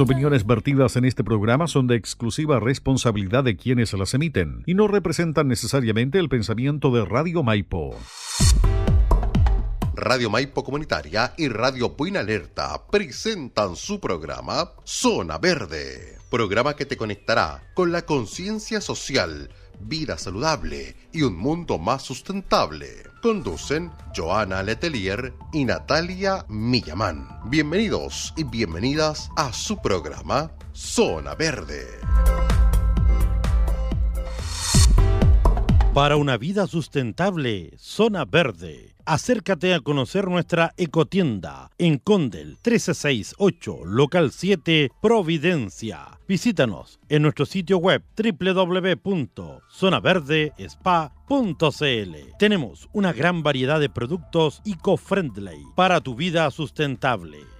Las opiniones vertidas en este programa son de exclusiva responsabilidad de quienes las emiten y no representan necesariamente el pensamiento de Radio Maipo. Radio Maipo Comunitaria y Radio Buena Alerta presentan su programa Zona Verde, programa que te conectará con la conciencia social, vida saludable y un mundo más sustentable. Conducen Joana Letelier y Natalia Millamán. Bienvenidos y bienvenidas a su programa Zona Verde. Para una vida sustentable, Zona Verde. Acércate a conocer nuestra ecotienda en Condel 1368, local 7, Providencia. Visítanos en nuestro sitio web www.zonaverdespa.cl. Tenemos una gran variedad de productos eco-friendly para tu vida sustentable.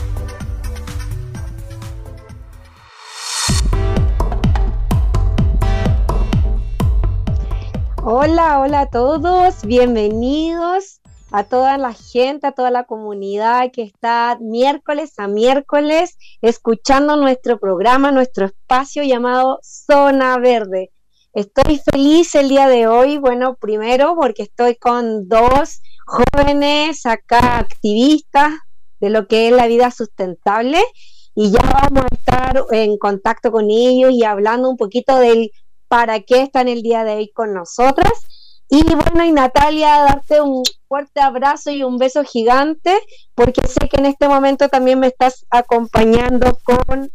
Hola, hola a todos, bienvenidos a toda la gente, a toda la comunidad que está miércoles a miércoles escuchando nuestro programa, nuestro espacio llamado Zona Verde. Estoy feliz el día de hoy, bueno, primero porque estoy con dos jóvenes acá activistas de lo que es la vida sustentable y ya vamos a estar en contacto con ellos y hablando un poquito del para qué están el día de hoy con nosotras. Y bueno, y Natalia, darte un fuerte abrazo y un beso gigante, porque sé que en este momento también me estás acompañando con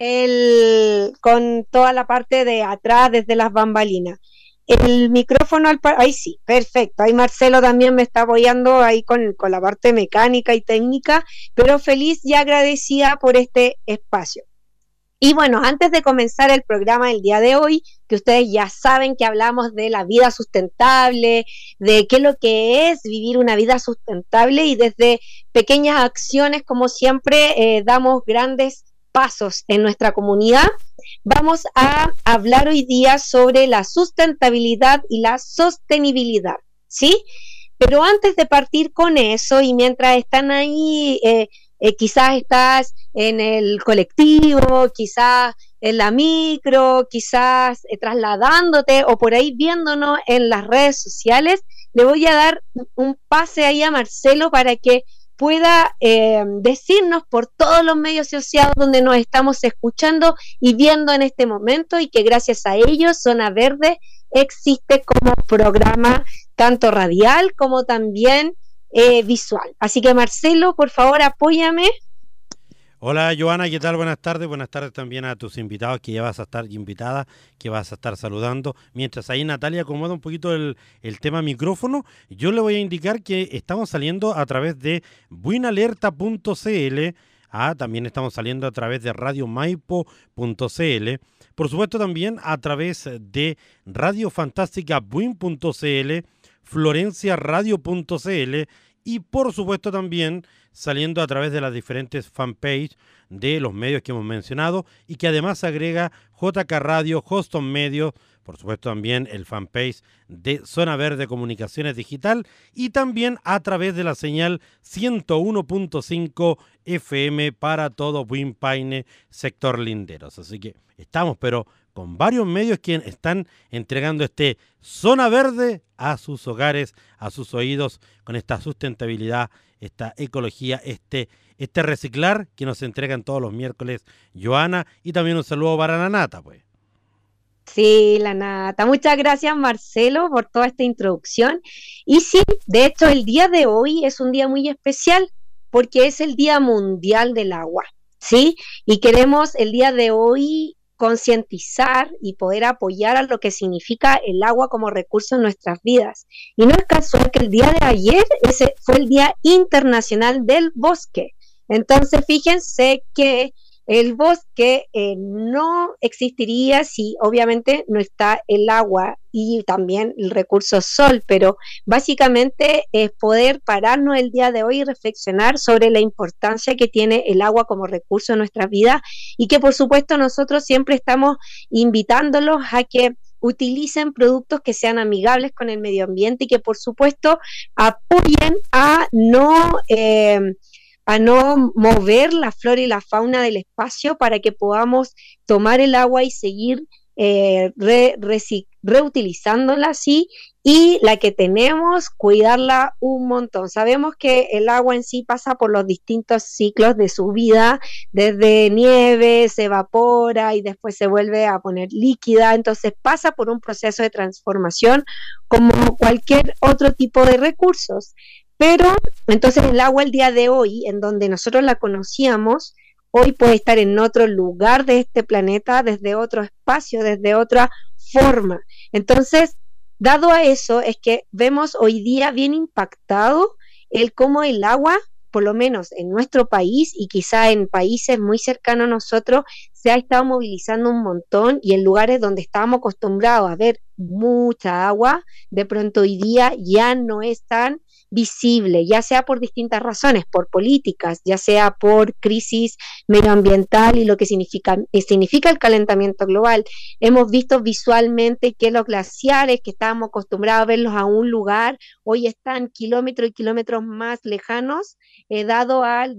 el, con toda la parte de atrás, desde las bambalinas. El micrófono al ahí sí, perfecto. Ahí Marcelo también me está apoyando ahí con, con la parte mecánica y técnica, pero feliz y agradecida por este espacio. Y bueno, antes de comenzar el programa del día de hoy, que ustedes ya saben que hablamos de la vida sustentable, de qué es lo que es vivir una vida sustentable y desde pequeñas acciones, como siempre, eh, damos grandes pasos en nuestra comunidad. Vamos a hablar hoy día sobre la sustentabilidad y la sostenibilidad, ¿sí? Pero antes de partir con eso y mientras están ahí... Eh, eh, quizás estás en el colectivo, quizás en la micro, quizás eh, trasladándote o por ahí viéndonos en las redes sociales, le voy a dar un pase ahí a Marcelo para que pueda eh, decirnos por todos los medios sociales donde nos estamos escuchando y viendo en este momento y que gracias a ellos Zona Verde existe como programa tanto radial como también eh, visual. Así que Marcelo, por favor, apóyame. Hola Joana, ¿qué tal? Buenas tardes. Buenas tardes también a tus invitados que ya vas a estar invitada, que vas a estar saludando. Mientras ahí Natalia acomoda un poquito el, tema micrófono, yo le voy a indicar que estamos saliendo a través de buenalerta.cl. Ah, también estamos saliendo a través de radiomaipo.cl. Por supuesto también a través de radiofantástica.buin.cl florenciaradio.cl y por supuesto también saliendo a través de las diferentes fanpages de los medios que hemos mencionado y que además agrega JK Radio, Hoston Medio, por supuesto también el fanpage de Zona Verde Comunicaciones Digital y también a través de la señal 101.5 FM para todo Wimpaine, sector linderos. Así que estamos pero con varios medios que están entregando este zona verde a sus hogares, a sus oídos, con esta sustentabilidad, esta ecología, este, este reciclar que nos entregan todos los miércoles Joana y también un saludo para la Nata, pues. Sí, la Nata. Muchas gracias, Marcelo, por toda esta introducción. Y sí, de hecho, el día de hoy es un día muy especial porque es el Día Mundial del Agua. ¿Sí? Y queremos el día de hoy concientizar y poder apoyar a lo que significa el agua como recurso en nuestras vidas. Y no es casual que el día de ayer ese fue el Día Internacional del Bosque. Entonces, fíjense que El bosque eh, no existiría si obviamente no está el agua y también el recurso sol, pero básicamente es poder pararnos el día de hoy y reflexionar sobre la importancia que tiene el agua como recurso en nuestra vida y que por supuesto nosotros siempre estamos invitándolos a que utilicen productos que sean amigables con el medio ambiente y que por supuesto apoyen a no... Eh, a no mover la flora y la fauna del espacio para que podamos tomar el agua y seguir eh, reutilizándola así y la que tenemos, cuidarla un montón. Sabemos que el agua en sí pasa por los distintos ciclos de su vida, desde nieve, se evapora y después se vuelve a poner líquida, entonces pasa por un proceso de transformación como cualquier otro tipo de recursos. Pero entonces el agua el día de hoy, en donde nosotros la conocíamos, hoy puede estar en otro lugar de este planeta, desde otro espacio, desde otra forma. Entonces, dado a eso, es que vemos hoy día bien impactado el cómo el agua, por lo menos en nuestro país y quizá en países muy cercanos a nosotros, se ha estado movilizando un montón y en lugares donde estábamos acostumbrados a ver mucha agua, de pronto hoy día ya no es tan visible, ya sea por distintas razones, por políticas, ya sea por crisis medioambiental y lo que significa, eh, significa el calentamiento global. Hemos visto visualmente que los glaciares que estábamos acostumbrados a verlos a un lugar, hoy están kilómetros y kilómetros más lejanos, eh, dado al,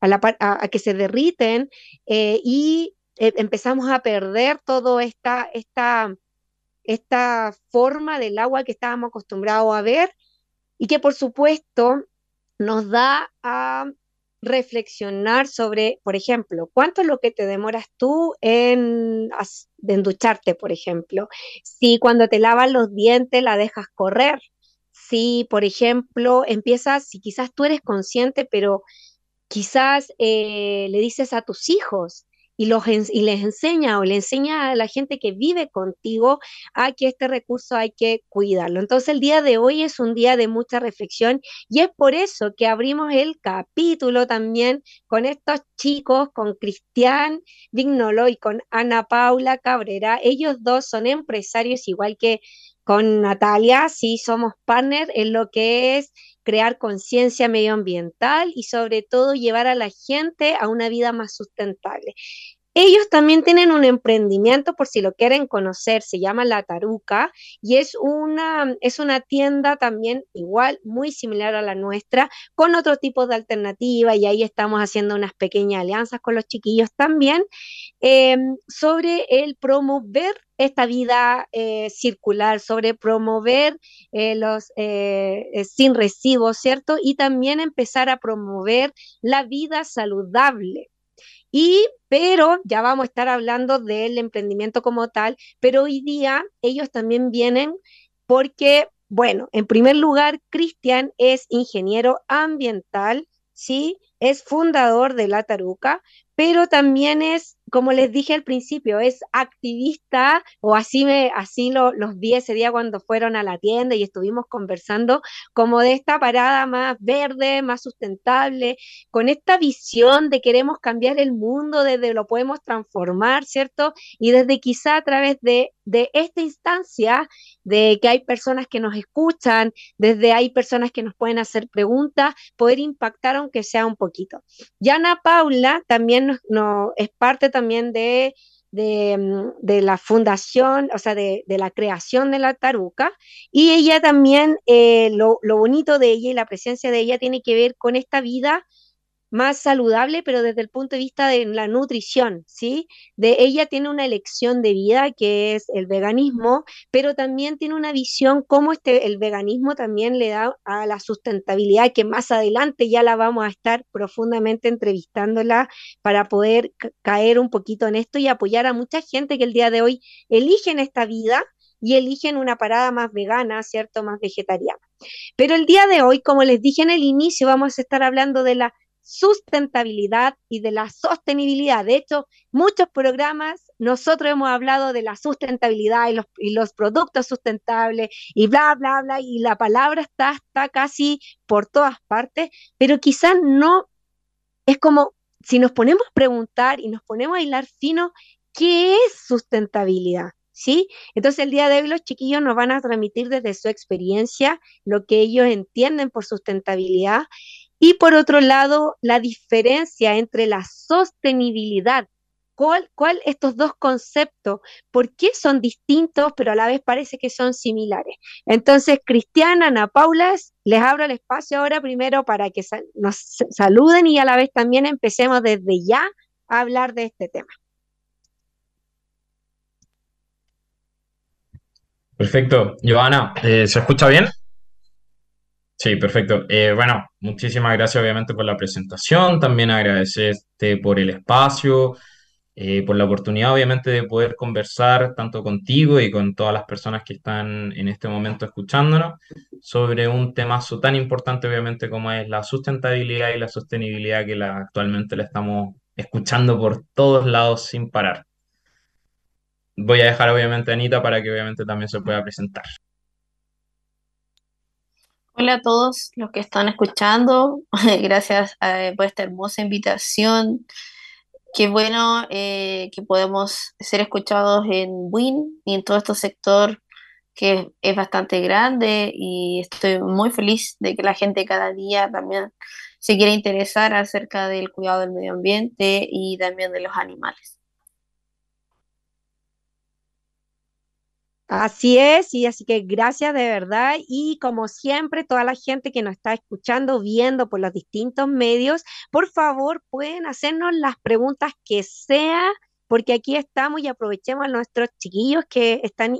a, que se derriten eh, y empezamos a perder todo esta, esta esta forma del agua que estábamos acostumbrados a ver y que por supuesto nos da a reflexionar sobre, por ejemplo, cuánto es lo que te demoras tú en, en ducharte, por ejemplo. Si cuando te lavas los dientes la dejas correr, si, por ejemplo, empiezas, si quizás tú eres consciente, pero quizás eh, le dices a tus hijos, y, los, y les enseña o le enseña a la gente que vive contigo a que este recurso hay que cuidarlo. Entonces el día de hoy es un día de mucha reflexión y es por eso que abrimos el capítulo también con estos chicos, con Cristian Vignolo y con Ana Paula Cabrera. Ellos dos son empresarios igual que con Natalia, sí somos partners en lo que es crear conciencia medioambiental y sobre todo llevar a la gente a una vida más sustentable. Ellos también tienen un emprendimiento, por si lo quieren conocer, se llama La Taruca y es una, es una tienda también igual, muy similar a la nuestra, con otro tipo de alternativa y ahí estamos haciendo unas pequeñas alianzas con los chiquillos también em, sobre el promover esta vida eh, circular, sobre promover eh, los eh, sin residuos, ¿cierto? Y también empezar a promover la vida saludable. Y, pero ya vamos a estar hablando del emprendimiento como tal, pero hoy día ellos también vienen porque, bueno, en primer lugar, Cristian es ingeniero ambiental, ¿sí? Es fundador de La Taruca, pero también es como les dije al principio, es activista, o así, me, así lo, los vi ese día cuando fueron a la tienda y estuvimos conversando, como de esta parada más verde, más sustentable, con esta visión de queremos cambiar el mundo, desde lo podemos transformar, ¿cierto? Y desde quizá a través de, de esta instancia, de que hay personas que nos escuchan, desde hay personas que nos pueden hacer preguntas, poder impactar aunque sea un poquito. Yana Paula también no, es parte también también de, mm, de, la fundación, o sea, de, de, la creación de la taruca. Y ella también, eh, lo, lo bonito de ella y la presencia de ella tiene que ver con esta vida más saludable, pero desde el punto de vista de la nutrición, ¿sí? De ella tiene una elección de vida que es el veganismo, pero también tiene una visión cómo este, el veganismo también le da a la sustentabilidad, que más adelante ya la vamos a estar profundamente entrevistándola para poder caer un poquito en esto y apoyar a mucha gente que el día de hoy eligen esta vida y eligen una parada más vegana, ¿cierto? Más vegetariana. Pero el día de hoy, como les dije en el inicio, vamos a estar hablando de la sustentabilidad y de la sostenibilidad. De hecho, muchos programas nosotros hemos hablado de la sustentabilidad y los, y los productos sustentables y bla, bla, bla, y la palabra está, está casi por todas partes, pero quizás no es como si nos ponemos a preguntar y nos ponemos a hilar fino, ¿qué es sustentabilidad? ¿Sí? Entonces el día de hoy los chiquillos nos van a transmitir desde su experiencia lo que ellos entienden por sustentabilidad y por otro lado la diferencia entre la sostenibilidad ¿Cuál, ¿Cuál estos dos conceptos? ¿Por qué son distintos, pero a la vez parece que son similares? Entonces, Cristiana, Ana Paula, les abro el espacio ahora primero para que nos saluden y a la vez también empecemos desde ya a hablar de este tema. Perfecto. Joana, eh, ¿se escucha bien? Sí, perfecto. Eh, bueno, muchísimas gracias obviamente por la presentación, también agradecerte por el espacio, eh, por la oportunidad obviamente de poder conversar tanto contigo y con todas las personas que están en este momento escuchándonos sobre un tema tan importante obviamente como es la sustentabilidad y la sostenibilidad que actualmente la estamos escuchando por todos lados sin parar. Voy a dejar obviamente a Anita para que obviamente también se pueda presentar. Hola a todos los que están escuchando. Gracias eh, por esta hermosa invitación. Qué bueno eh, que podemos ser escuchados en WIN y en todo este sector que es bastante grande y estoy muy feliz de que la gente cada día también se quiera interesar acerca del cuidado del medio ambiente y también de los animales. Así es, y así que gracias de verdad. Y como siempre, toda la gente que nos está escuchando, viendo por los distintos medios, por favor pueden hacernos las preguntas que sea porque aquí estamos y aprovechemos a nuestros chiquillos que están,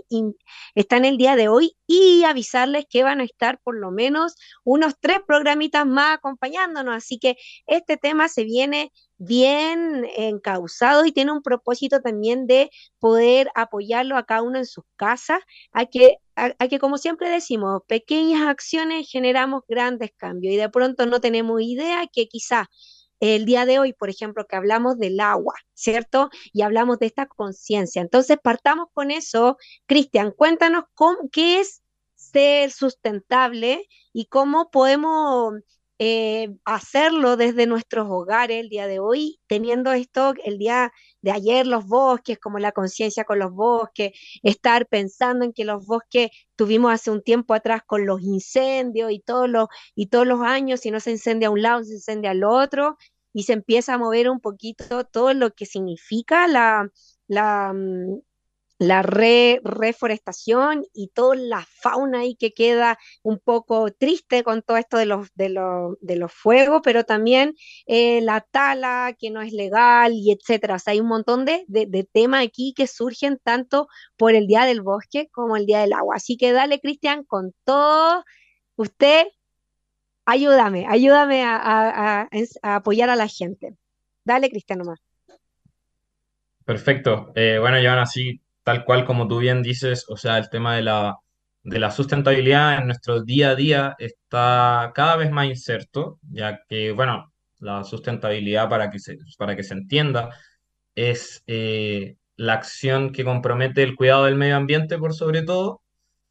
están el día de hoy y avisarles que van a estar por lo menos unos tres programitas más acompañándonos. Así que este tema se viene bien encausado y tiene un propósito también de poder apoyarlo a cada uno en sus casas, a que, a que como siempre decimos, pequeñas acciones generamos grandes cambios y de pronto no tenemos idea que quizá el día de hoy, por ejemplo, que hablamos del agua, ¿cierto? Y hablamos de esta conciencia. Entonces, partamos con eso. Cristian, cuéntanos cómo, qué es ser sustentable y cómo podemos eh, hacerlo desde nuestros hogares el día de hoy, teniendo esto el día de ayer, los bosques, como la conciencia con los bosques, estar pensando en que los bosques tuvimos hace un tiempo atrás con los incendios y todos los, y todos los años, si no se incendia a un lado, se incendia al otro, y se empieza a mover un poquito todo lo que significa la, la, la reforestación y toda la fauna ahí que queda un poco triste con todo esto de los, de los, de los fuegos, pero también eh, la tala que no es legal y etcétera. O sea, hay un montón de, de, temas aquí que surgen tanto por el Día del Bosque como el Día del Agua. Así que dale, Cristian, con todo, usted, ayúdame, ayúdame a, apoyar a la gente. Dale, Cristian, nomás. Perfecto. Eh, bueno, ahora sí tal cual como tú bien dices, o sea, el tema de la, de la sustentabilidad en nuestro día a día está cada vez más incerto, ya que, bueno, la sustentabilidad, para que se, para que se entienda, es eh, la acción que compromete el cuidado del medio ambiente por sobre todo,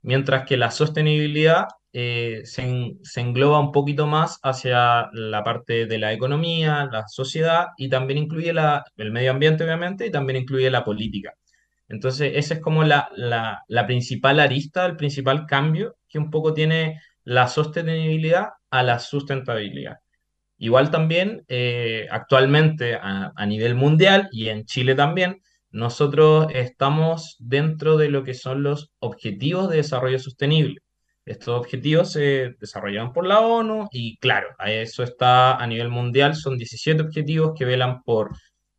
mientras que la sostenibilidad eh, se, se, engloba un poquito más hacia la parte de la economía, la sociedad y también incluye la, el medio ambiente, obviamente, y también incluye la política. Entonces, esa es como la, principal arista, el principal cambio que un poco tiene la sostenibilidad a la sustentabilidad. Igual también, eh, actualmente a, nivel mundial y en Chile también, nosotros estamos dentro de lo que son los objetivos de desarrollo sostenible. Estos objetivos se desarrollaron por la ONU y claro, a eso está a nivel mundial, son 17 objetivos que velan por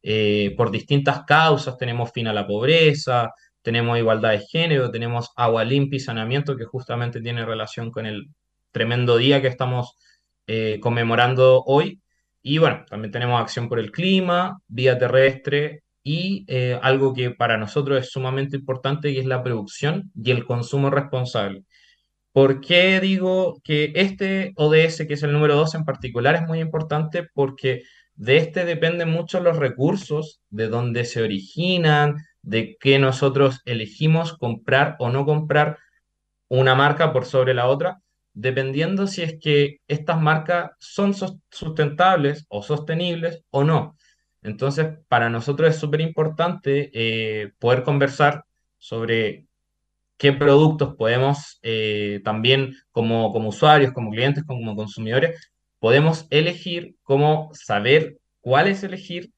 eh, por distintas causas, tenemos fin a la pobreza, tenemos igualdad de género, tenemos agua limpia y saneamiento, que justamente tiene relación con el tremendo día que estamos eh, conmemorando hoy. Y bueno, también tenemos acción por el clima, vía terrestre y eh, algo que para nosotros es sumamente importante, que es la producción y el consumo responsable. ¿Por qué digo que este ODS, que es el número 2 en particular, es muy importante? Porque de este dependen mucho los recursos, de dónde se originan, de qué nosotros elegimos comprar o no comprar una marca por sobre la otra, dependiendo si es que estas marcas son sustentables o sostenibles o no. Entonces, para nosotros es súper importante eh, poder conversar sobre qué productos podemos eh, también como, como usuarios, como clientes, como consumidores, podemos elegir, cómo saber cuál es elegir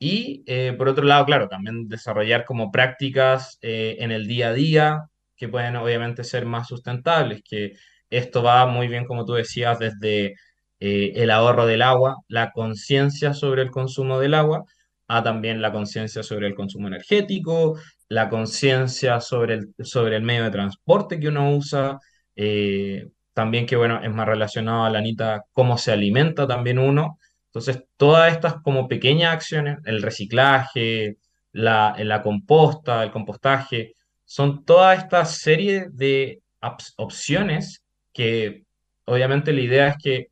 y eh, por otro lado, claro, también desarrollar como prácticas en el día a día que pueden obviamente ser más sustentables, que esto va muy bien, como tú decías, desde el ahorro del agua, la conciencia sobre el consumo del agua, a también la conciencia sobre el consumo energético, la conciencia sobre el, sobre el medio de transporte que uno usa, eh, también que bueno, es más relacionado a la Anita, cómo se alimenta también uno. Entonces, todas estas como pequeñas acciones, el reciclaje, la, la composta, el compostaje, son toda esta serie de opciones que obviamente la idea es que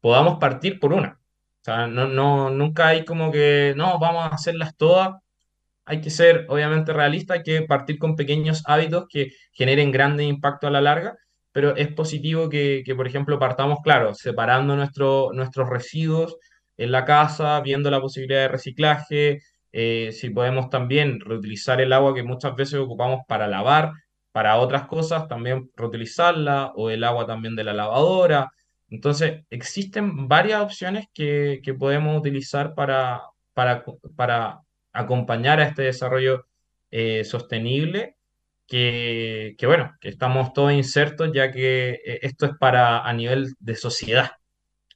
podamos partir por una. O sea, no, no, nunca hay como que, no, vamos a hacerlas todas. Hay que ser, obviamente, realista, hay que partir con pequeños hábitos que generen grande impacto a la larga, pero es positivo que, que por ejemplo, partamos, claro, separando nuestro, nuestros residuos en la casa, viendo la posibilidad de reciclaje, eh, si podemos también reutilizar el agua que muchas veces ocupamos para lavar, para otras cosas, también reutilizarla, o el agua también de la lavadora. Entonces, existen varias opciones que, que podemos utilizar para, para, para, acompañar a este desarrollo eh, sostenible, que, bueno, que estamos todos insertos, ya que eh, esto es para a nivel de sociedad,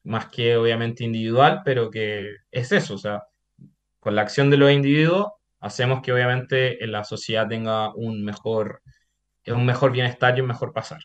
más que obviamente individual, pero que es eso, o sea, con la acción de los individuos hacemos que obviamente la sociedad tenga un mejor, un mejor bienestar y un mejor pasar.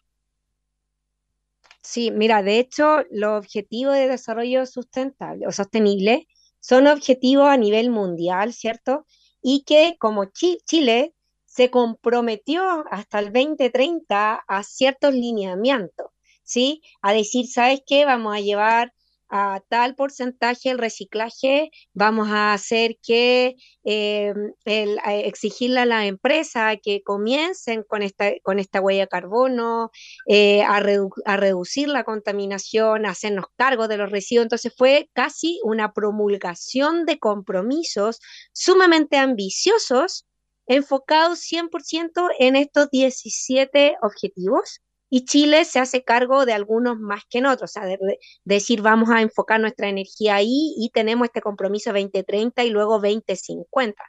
Sí, mira, de hecho, los objetivos de desarrollo sustentable o sostenible son objetivos a nivel mundial, ¿cierto? Y que como Chile se comprometió hasta el 2030 a ciertos lineamientos, ¿sí? A decir, ¿sabes qué? Vamos a llevar a tal porcentaje el reciclaje, vamos a hacer que eh, exigirle a la empresa que comiencen con esta, con esta huella de carbono, eh, a, a, reducir la contaminación, a hacernos cargo de los residuos. Entonces fue casi una promulgación de compromisos sumamente ambiciosos, enfocados 100% en estos 17 objetivos y Chile se hace cargo de algunos más que en otros, o sea, de, decir vamos a enfocar nuestra energía ahí y tenemos este compromiso 2030 y luego 2050.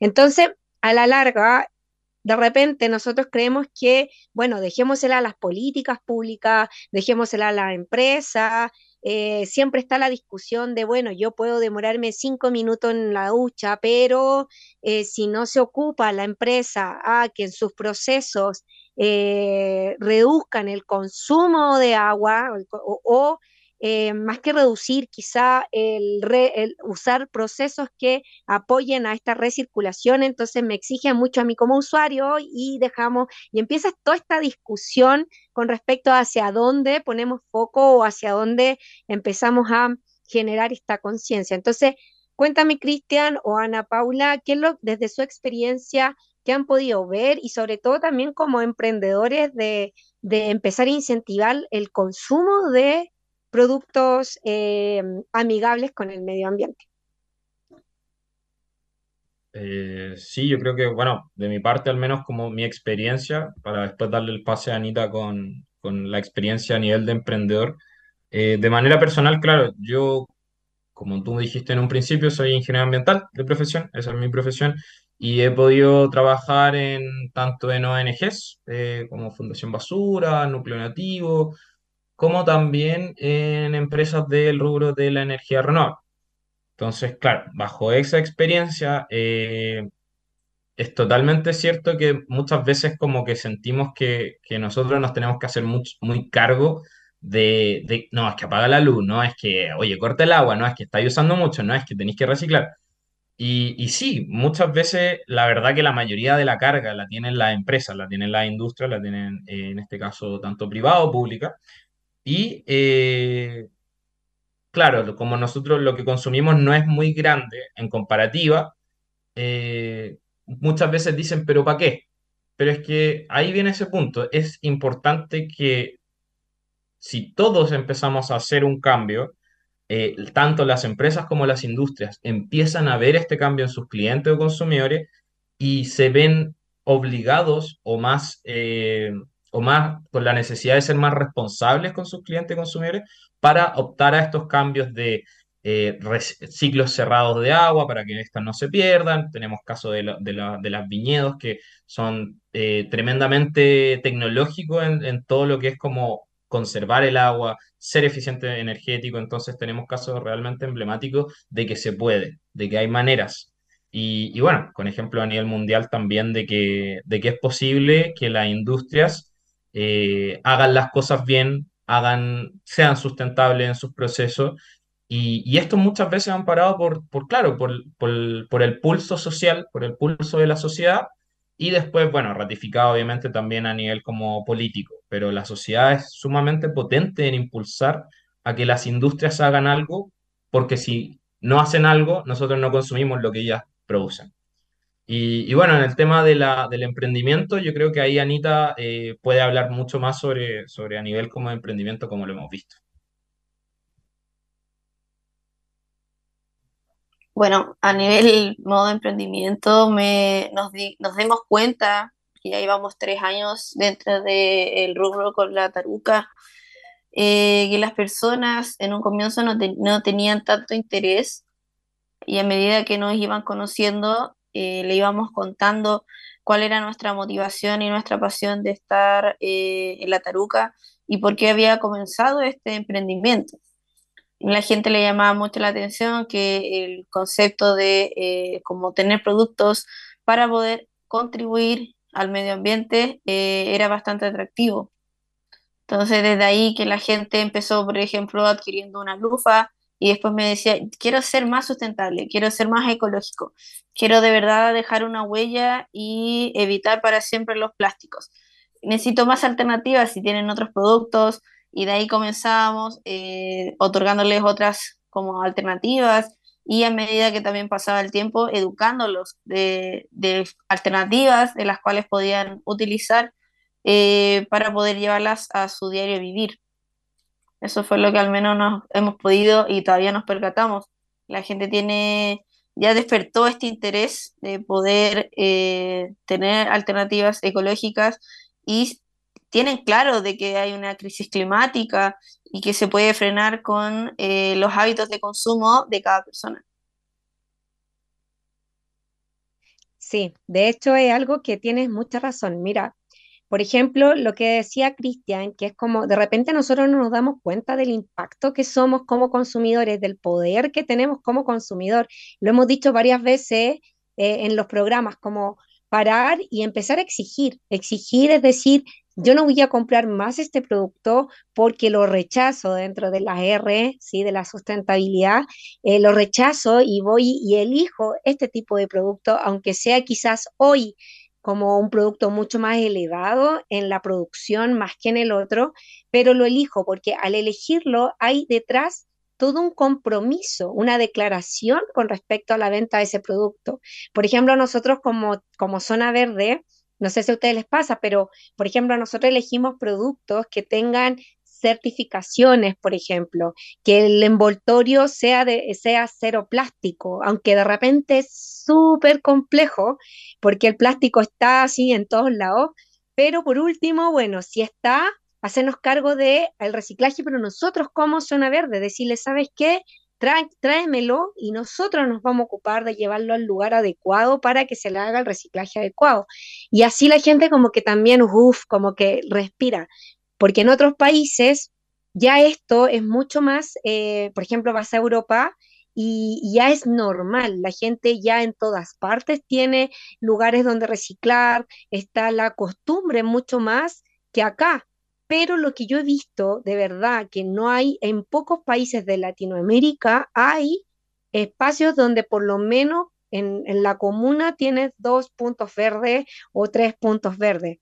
Entonces, a la larga, de repente nosotros creemos que, bueno, dejémosela a las políticas públicas, dejémosela a la empresa, eh, siempre está la discusión de, bueno, yo puedo demorarme cinco minutos en la ducha, pero eh, si no se ocupa la empresa a que en sus procesos eh, reduzcan el consumo de agua o, eh, más que reducir, quizá el, usar procesos que apoyen a esta recirculación, entonces me exige mucho a mí como usuario y dejamos, y empieza toda esta discusión con respecto a hacia dónde ponemos foco o hacia dónde empezamos a generar esta conciencia. Entonces, cuéntame, Cristian o Ana Paula, ¿qué es lo, desde su experiencia, que han podido ver y sobre todo también como emprendedores de, empezar a incentivar el consumo de productos eh, amigables con el medio ambiente. Eh, sí, yo creo que, bueno, de mi parte al menos como mi experiencia, para después darle el pase a Anita con, la experiencia a nivel de emprendedor. Eh, de manera personal, claro, yo, como tú dijiste en un principio, soy ingeniero ambiental de profesión, esa es mi profesión, y he podido trabajar en tanto en ONGs eh, como Fundación Basura, Núcleo Nativo, como también en empresas del rubro de la energía renovable. Entonces, claro, bajo esa experiencia eh, es totalmente cierto que muchas veces como que sentimos que, que nosotros nos tenemos que hacer muy, muy cargo de, no, es que apaga la luz, no, es que, oye, corta el agua, no, es que estáis usando mucho, no, es que tenéis que reciclar. Y, sí, muchas veces la verdad que la mayoría de la carga la tienen las empresas, la tienen las industrias, la tienen eh, en este caso tanto privada o pública. Y eh, claro, como nosotros lo que consumimos no es muy grande en comparativa, eh, muchas veces dicen, pero ¿para qué? Pero es que ahí viene ese punto. Es importante que si todos empezamos a hacer un cambio, eh, tanto las empresas como las industrias empiezan a ver este cambio en sus clientes o consumidores y se ven obligados o más, o más con la necesidad de ser más responsables con sus clientes y consumidores para optar a estos cambios de eh, ciclos cerrados de agua para que estas no se pierdan. Tenemos casos de, de, de las viñedos que son tremendamente tecnológicos en, en todo lo que es como conservar el agua, ser eficiente energético, entonces tenemos casos realmente emblemáticos de que se puede, de que hay maneras. Y, bueno, con ejemplo a nivel mundial también de que, de que es posible que las industrias eh, hagan las cosas bien, hagan, sean sustentables en sus procesos. Y, esto muchas veces han parado por, por claro, por, por el pulso social, por el pulso de la sociedad, y después, bueno, ratificado obviamente también a nivel como político, pero la sociedad es sumamente potente en impulsar a que las industrias hagan algo, porque si no hacen algo, nosotros no consumimos lo que ellas producen. Y, y bueno, en el tema de la, del emprendimiento, yo creo que ahí Anita eh, puede hablar mucho más sobre, sobre a nivel como de emprendimiento, como lo hemos visto. Bueno, a nivel modo de emprendimiento, me, nos, nos dimos cuenta que ya llevamos tres años dentro del rubro con la taruca, eh, que las personas en un comienzo no, no, tenían tanto interés y a medida que nos iban conociendo, eh, le íbamos contando cuál era nuestra motivación y nuestra pasión de estar eh, en la taruca y por qué había comenzado este emprendimiento la gente le llamaba mucho la atención que el concepto de eh, como tener productos para poder contribuir al medio ambiente eh, era bastante atractivo. Entonces, desde ahí que la gente empezó, por ejemplo, adquiriendo una lufa y después me decía, quiero ser más sustentable, quiero ser más ecológico, quiero de verdad dejar una huella y evitar para siempre los plásticos. Necesito más alternativas si tienen otros productos, y de ahí comenzábamos eh, otorgándoles otras como alternativas y a medida que también pasaba el tiempo educándolos de, alternativas de las cuales podían utilizar eh, para poder llevarlas a su diario vivir. Eso fue lo que al menos nos hemos podido y todavía nos percatamos. La gente tiene, ya despertó este interés de poder eh, tener alternativas ecológicas y tienen claro de que hay una crisis climática y que se puede frenar con eh, los hábitos de consumo de cada persona. Sí, de hecho es algo que tienes mucha razón. Mira, por ejemplo, lo que decía Cristian, que es como de repente nosotros no nos damos cuenta del impacto que somos como consumidores, del poder que tenemos como consumidor. Lo hemos dicho varias veces eh, en los programas, como parar y empezar a exigir. Exigir es decir, yo no voy a comprar más este producto porque lo rechazo dentro de la R, ¿sí? de la sustentabilidad, eh, lo rechazo y voy y elijo este tipo de producto, aunque sea quizás hoy como un producto mucho más elevado en la producción más que en el otro, pero lo elijo porque al elegirlo hay detrás todo un compromiso, una declaración con respecto a la venta de ese producto. Por ejemplo, nosotros como, como zona verde, no sé si a ustedes les pasa, pero por ejemplo, nosotros elegimos productos que tengan certificaciones, por ejemplo, que el envoltorio sea de sea cero plástico, aunque de repente es súper complejo porque el plástico está así en todos lados, pero por último, bueno, si está, hacernos cargo del el reciclaje, pero nosotros como Zona Verde, decirle, ¿sabes qué? tráemelo y nosotros nos vamos a ocupar de llevarlo al lugar adecuado para que se le haga el reciclaje adecuado. Y así la gente como que también, uff, como que respira, porque en otros países ya esto es mucho más, eh, por ejemplo, vas a Europa y ya es normal, la gente ya en todas partes tiene lugares donde reciclar, está la costumbre mucho más que acá pero lo que yo he visto de verdad que no hay en pocos países de Latinoamérica, hay espacios donde por lo menos en, en la comuna tienes dos puntos verdes o tres puntos verdes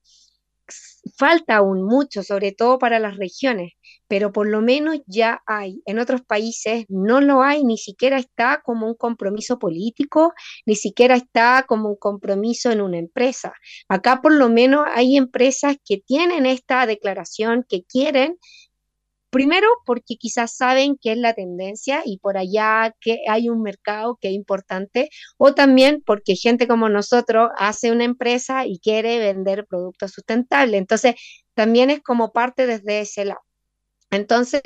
falta aún mucho, sobre todo para las regiones, pero por lo menos ya hay. En otros países no lo hay, ni siquiera está como un compromiso político, ni siquiera está como un compromiso en una empresa. Acá por lo menos hay empresas que tienen esta declaración, que quieren Primero, porque quizás saben que es la tendencia y por allá que hay un mercado que es importante, o también porque gente como nosotros hace una empresa y quiere vender productos sustentables. Entonces, también es como parte desde ese lado. Entonces,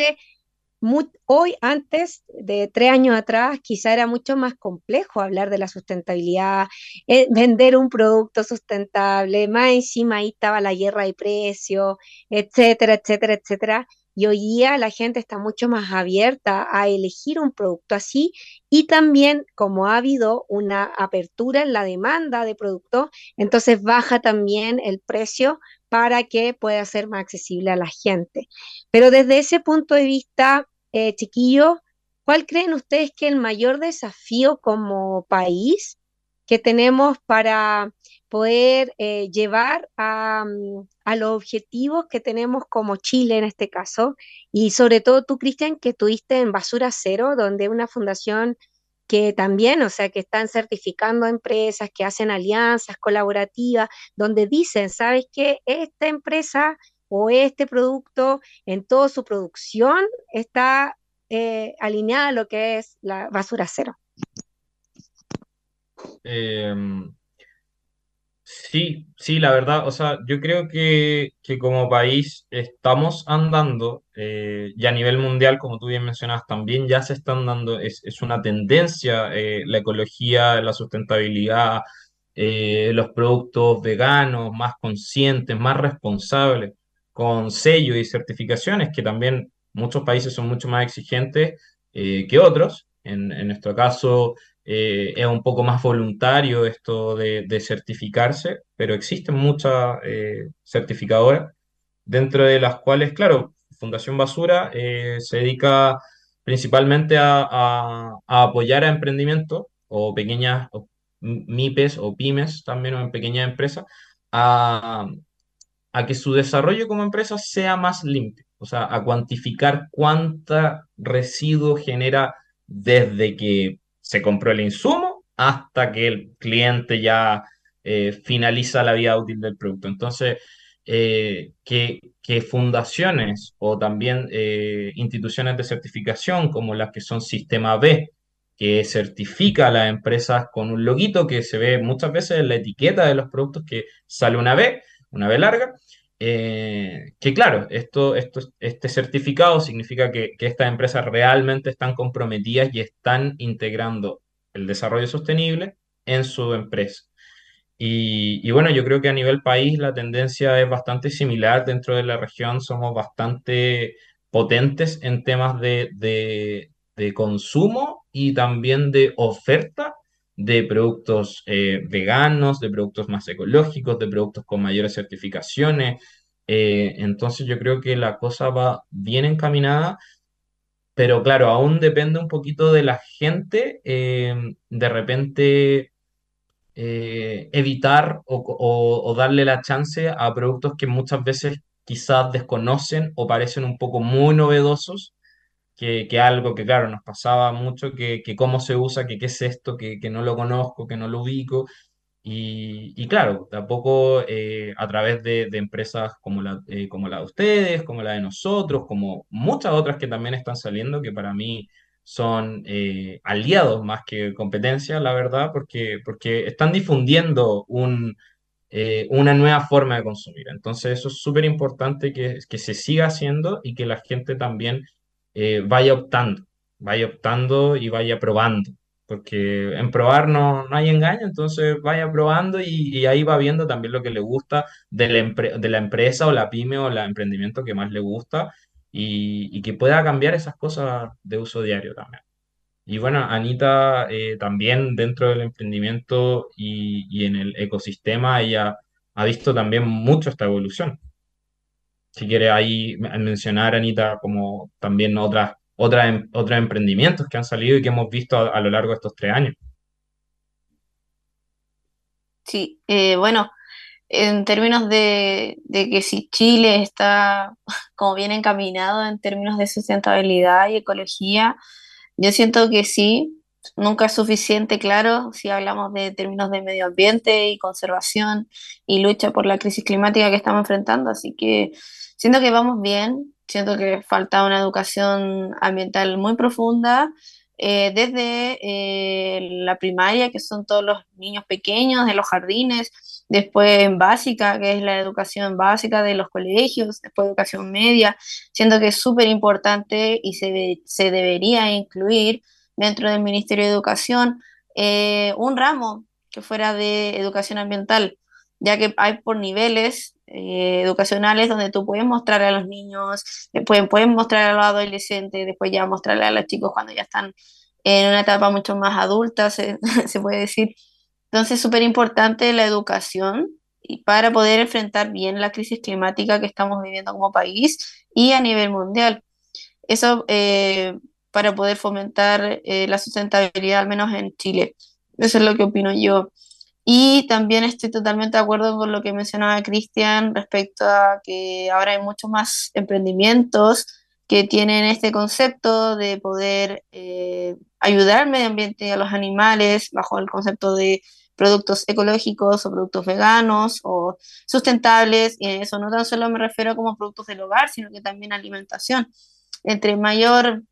hoy, antes de tres años atrás, quizá era mucho más complejo hablar de la sustentabilidad, eh, vender un producto sustentable, más encima ahí estaba la guerra de precios, etcétera, etcétera, etcétera. Y hoy día la gente está mucho más abierta a elegir un producto así y también como ha habido una apertura en la demanda de productos, entonces baja también el precio para que pueda ser más accesible a la gente. Pero desde ese punto de vista, eh, chiquillos, ¿cuál creen ustedes que el mayor desafío como país que tenemos para poder eh, llevar a, mm, a, los objetivos que tenemos como Chile en este caso? Y sobre todo tú, Cristian, que estuviste en Basura Cero, donde una fundación que también, o sea, que están certificando empresas, que hacen alianzas colaborativas, donde dicen, ¿sabes qué? Esta empresa o este producto en toda su producción está eh, alineada a lo que es la basura cero. Em, Sí, sí, la verdad, o sea, yo creo que, que como país estamos andando, eh, y a nivel mundial, como tú bien mencionas, también ya se están dando, es, es una tendencia eh, la ecología, la sustentabilidad, eh, los productos veganos, más conscientes, más responsables, con sellos y certificaciones, que también muchos países son mucho más exigentes que otros. En, en nuestro caso, eh, es un poco más voluntario esto de, certificarse, pero existen muchas eh, certificadoras, dentro de las cuales, claro, Fundación Basura eh, se dedica principalmente a, apoyar a emprendimientos o pequeñas MIPES o pymes también o en pequeñas empresas a, a que su desarrollo como empresa sea más limpio, o sea, a cuantificar cuánta residuo genera desde que se compró el insumo hasta que el cliente ya eh, finaliza la vida útil del producto. Entonces, eh, que, fundaciones o también eh, instituciones de certificación como las que son Sistema B, que certifica a las empresas con un loguito que se ve muchas veces en la etiqueta de los productos que sale una B, una B larga, que claro, esto, este certificado significa que, estas empresas realmente están comprometidas y están integrando el desarrollo sostenible en su empresa. Y, y, bueno, yo creo que a nivel país la tendencia es bastante similar. Dentro de la región somos bastante potentes en temas de, de, de consumo y también de oferta de productos eh, veganos, de productos más ecológicos, de productos con mayores certificaciones. Eh, entonces yo creo que la cosa va bien encaminada, pero claro, aún depende un poquito de la gente, eh, de repente evitar o, o darle la chance a productos que muchas veces quizás desconocen o parecen un poco muy novedosos que, algo que, claro, nos pasaba mucho, que, que cómo se usa, que qué es esto, que, que, no lo conozco, que no lo ubico. Y, y claro, tampoco eh, a través de, de, empresas como la, eh, como la de ustedes, como la de nosotros, como muchas otras que también están saliendo, que para mí son eh, aliados más que competencia, la verdad, porque, porque están difundiendo un, una nueva forma de consumir. Entonces eso es súper importante que, que se siga haciendo y que la gente también eh, vaya optando, vaya optando y vaya probando, porque en probar no, no hay engaño, entonces vaya probando y, ahí va viendo también lo que le gusta de la, de la empresa o la pyme o el emprendimiento que más le gusta y, que pueda cambiar esas cosas de uso diario también. Y bueno, Anita eh, también dentro del emprendimiento y, y, en el ecosistema, ella ha visto también mucho esta evolución si quiere ahí mencionar, Anita, como también otras, otras, em, otros emprendimientos que han salido y que hemos visto a, lo largo de estos tres años. Sí, eh, bueno, en términos de, de, que si Chile está como bien encaminado en términos de sustentabilidad y ecología, yo siento que sí, nunca es suficiente, claro, si hablamos de términos de medio ambiente y conservación y lucha por la crisis climática que estamos enfrentando, así que siento que vamos bien, Siento que falta una educación ambiental muy profunda, eh, desde eh, la primaria, que son todos los niños pequeños de los jardines, después en básica, que es la educación básica de los colegios, después educación media, siendo que es súper importante y se, se, debería incluir dentro del Ministerio de Educación eh, un ramo que fuera de educación ambiental, ya que hay por niveles eh, educacionales donde tú puedes mostrar a los niños, después puedes mostrar a los adolescentes, después ya mostrarle a los chicos cuando ya están en una etapa mucho más adulta, se, se puede decir, entonces, es súper importante la educación y para poder enfrentar bien la crisis climática que estamos viviendo como país y a nivel mundial. Eso eh, para poder fomentar eh, la sustentabilidad, al menos en Chile. Eso es lo que opino yo. Y también estoy totalmente de acuerdo con lo que mencionaba Cristian respecto a que ahora hay muchos más emprendimientos que tienen este concepto de poder eh, ayudar al medio ambiente y a los animales bajo el concepto de productos ecológicos o productos veganos o sustentables, y eso no tan solo me refiero como productos del hogar, sino que también alimentación. Entre mayor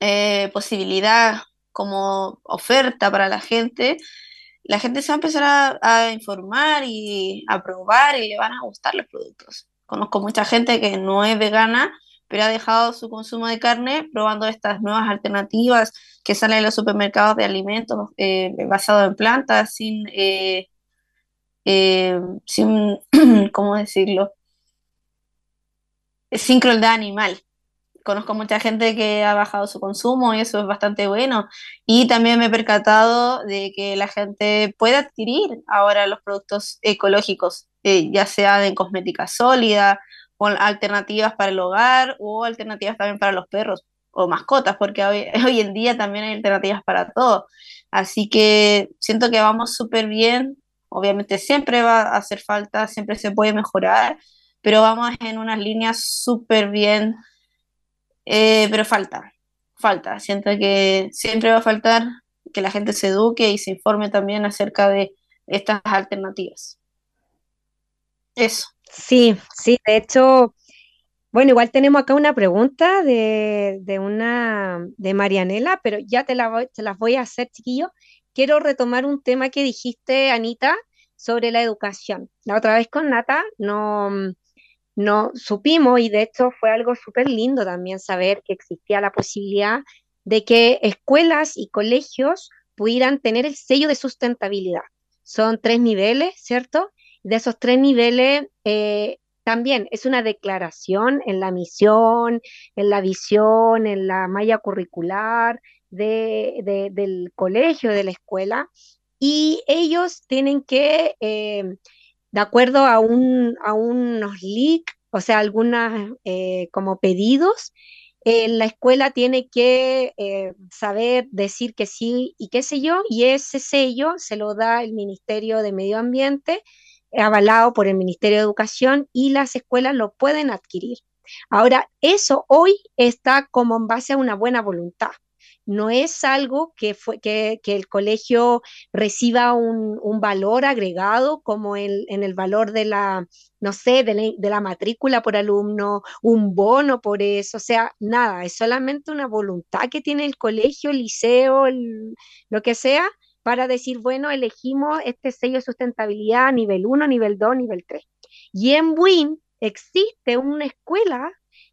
eh, posibilidad como oferta para la gente, la gente se va a empezar a, informar y a probar y le van a gustar los productos. Conozco mucha gente que no es vegana, pero ha dejado su consumo de carne probando estas nuevas alternativas que salen en los supermercados de alimentos eh, basados en plantas, sin, eh, eh, sin ¿cómo decirlo? Sin crueldad animal. Conozco mucha gente que ha bajado su consumo y eso es bastante bueno. Y también me he percatado de que la gente puede adquirir ahora los productos ecológicos, ya sea en cosmética sólida, con alternativas para el hogar o alternativas también para los perros o mascotas, porque hoy, hoy en día también hay alternativas para todo. Así que siento que vamos súper bien. Obviamente siempre va a hacer falta, siempre se puede mejorar, pero vamos en unas líneas súper bien. Eh, pero falta, falta. Siento que siempre va a faltar que la gente se eduque y se informe también acerca de estas alternativas. Eso. Sí, sí, de hecho, bueno, igual tenemos acá una pregunta de, una de Marianela, pero ya te, la voy, te las voy a hacer, chiquillo. Quiero retomar un tema que dijiste, Anita, sobre la educación. La otra vez con Nata no, no supimos y de hecho fue algo súper lindo también saber que existía la posibilidad de que escuelas y colegios pudieran tener el sello de sustentabilidad. Son tres niveles, ¿cierto? de esos tres niveles, eh, también es una declaración en la misión, en la visión, en la malla curricular del colegio, de la escuela, y ellos tienen que, eh, de acuerdo a, un, unos leaks, o sea, algunas eh, como pedidos, la escuela tiene que saber decir que sí y qué sé yo, y ese sello se lo da el Ministerio de Medio Ambiente avalado por el Ministerio de Educación y las escuelas lo pueden adquirir. Ahora, eso hoy está como en base a una buena voluntad. No es algo que, fue, que, el colegio reciba un, valor agregado como en el valor de la, no sé, de la, matrícula por alumno, un bono por eso, o sea, nada, es solamente una voluntad que tiene el colegio, el liceo, lo que sea, para decir, bueno, elegimos este sello de sustentabilidad nivel 1, nivel 2, nivel 3. Y en WIN existe una escuela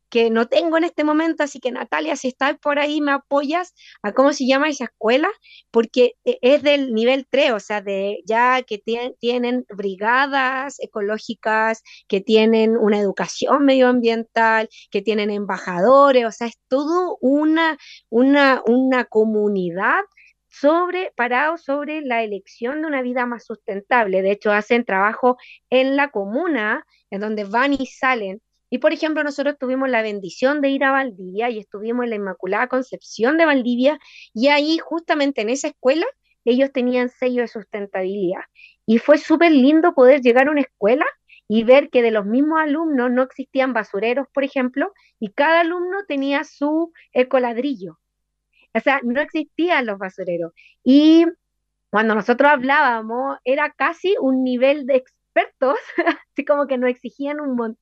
que no tengo en este momento, así que Natalia, si estás por ahí, me apoyas a cómo se llama esa escuela, porque e, es del nivel 3, o sea, de ya que tienen brigadas ecológicas, que tienen una educación medioambiental, que tienen embajadores, o sea, es todo una, una, una comunidad sobre, parado sobre la elección de una vida más sustentable. De hecho, hacen trabajo en la comuna, en donde van y salen. Y por ejemplo, nosotros tuvimos la bendición de ir a Valdivia y estuvimos en la Inmaculada Concepción de Valdivia y ahí justamente en esa escuela ellos tenían sello de sustentabilidad. Y fue súper lindo poder llegar a una escuela y ver que de los mismos alumnos no existían basureros, por ejemplo, y cada alumno tenía su ecoladrillo. O sea, no existían los basureros. Y cuando nosotros hablábamos, era casi un nivel de expertos, así como que nos exigían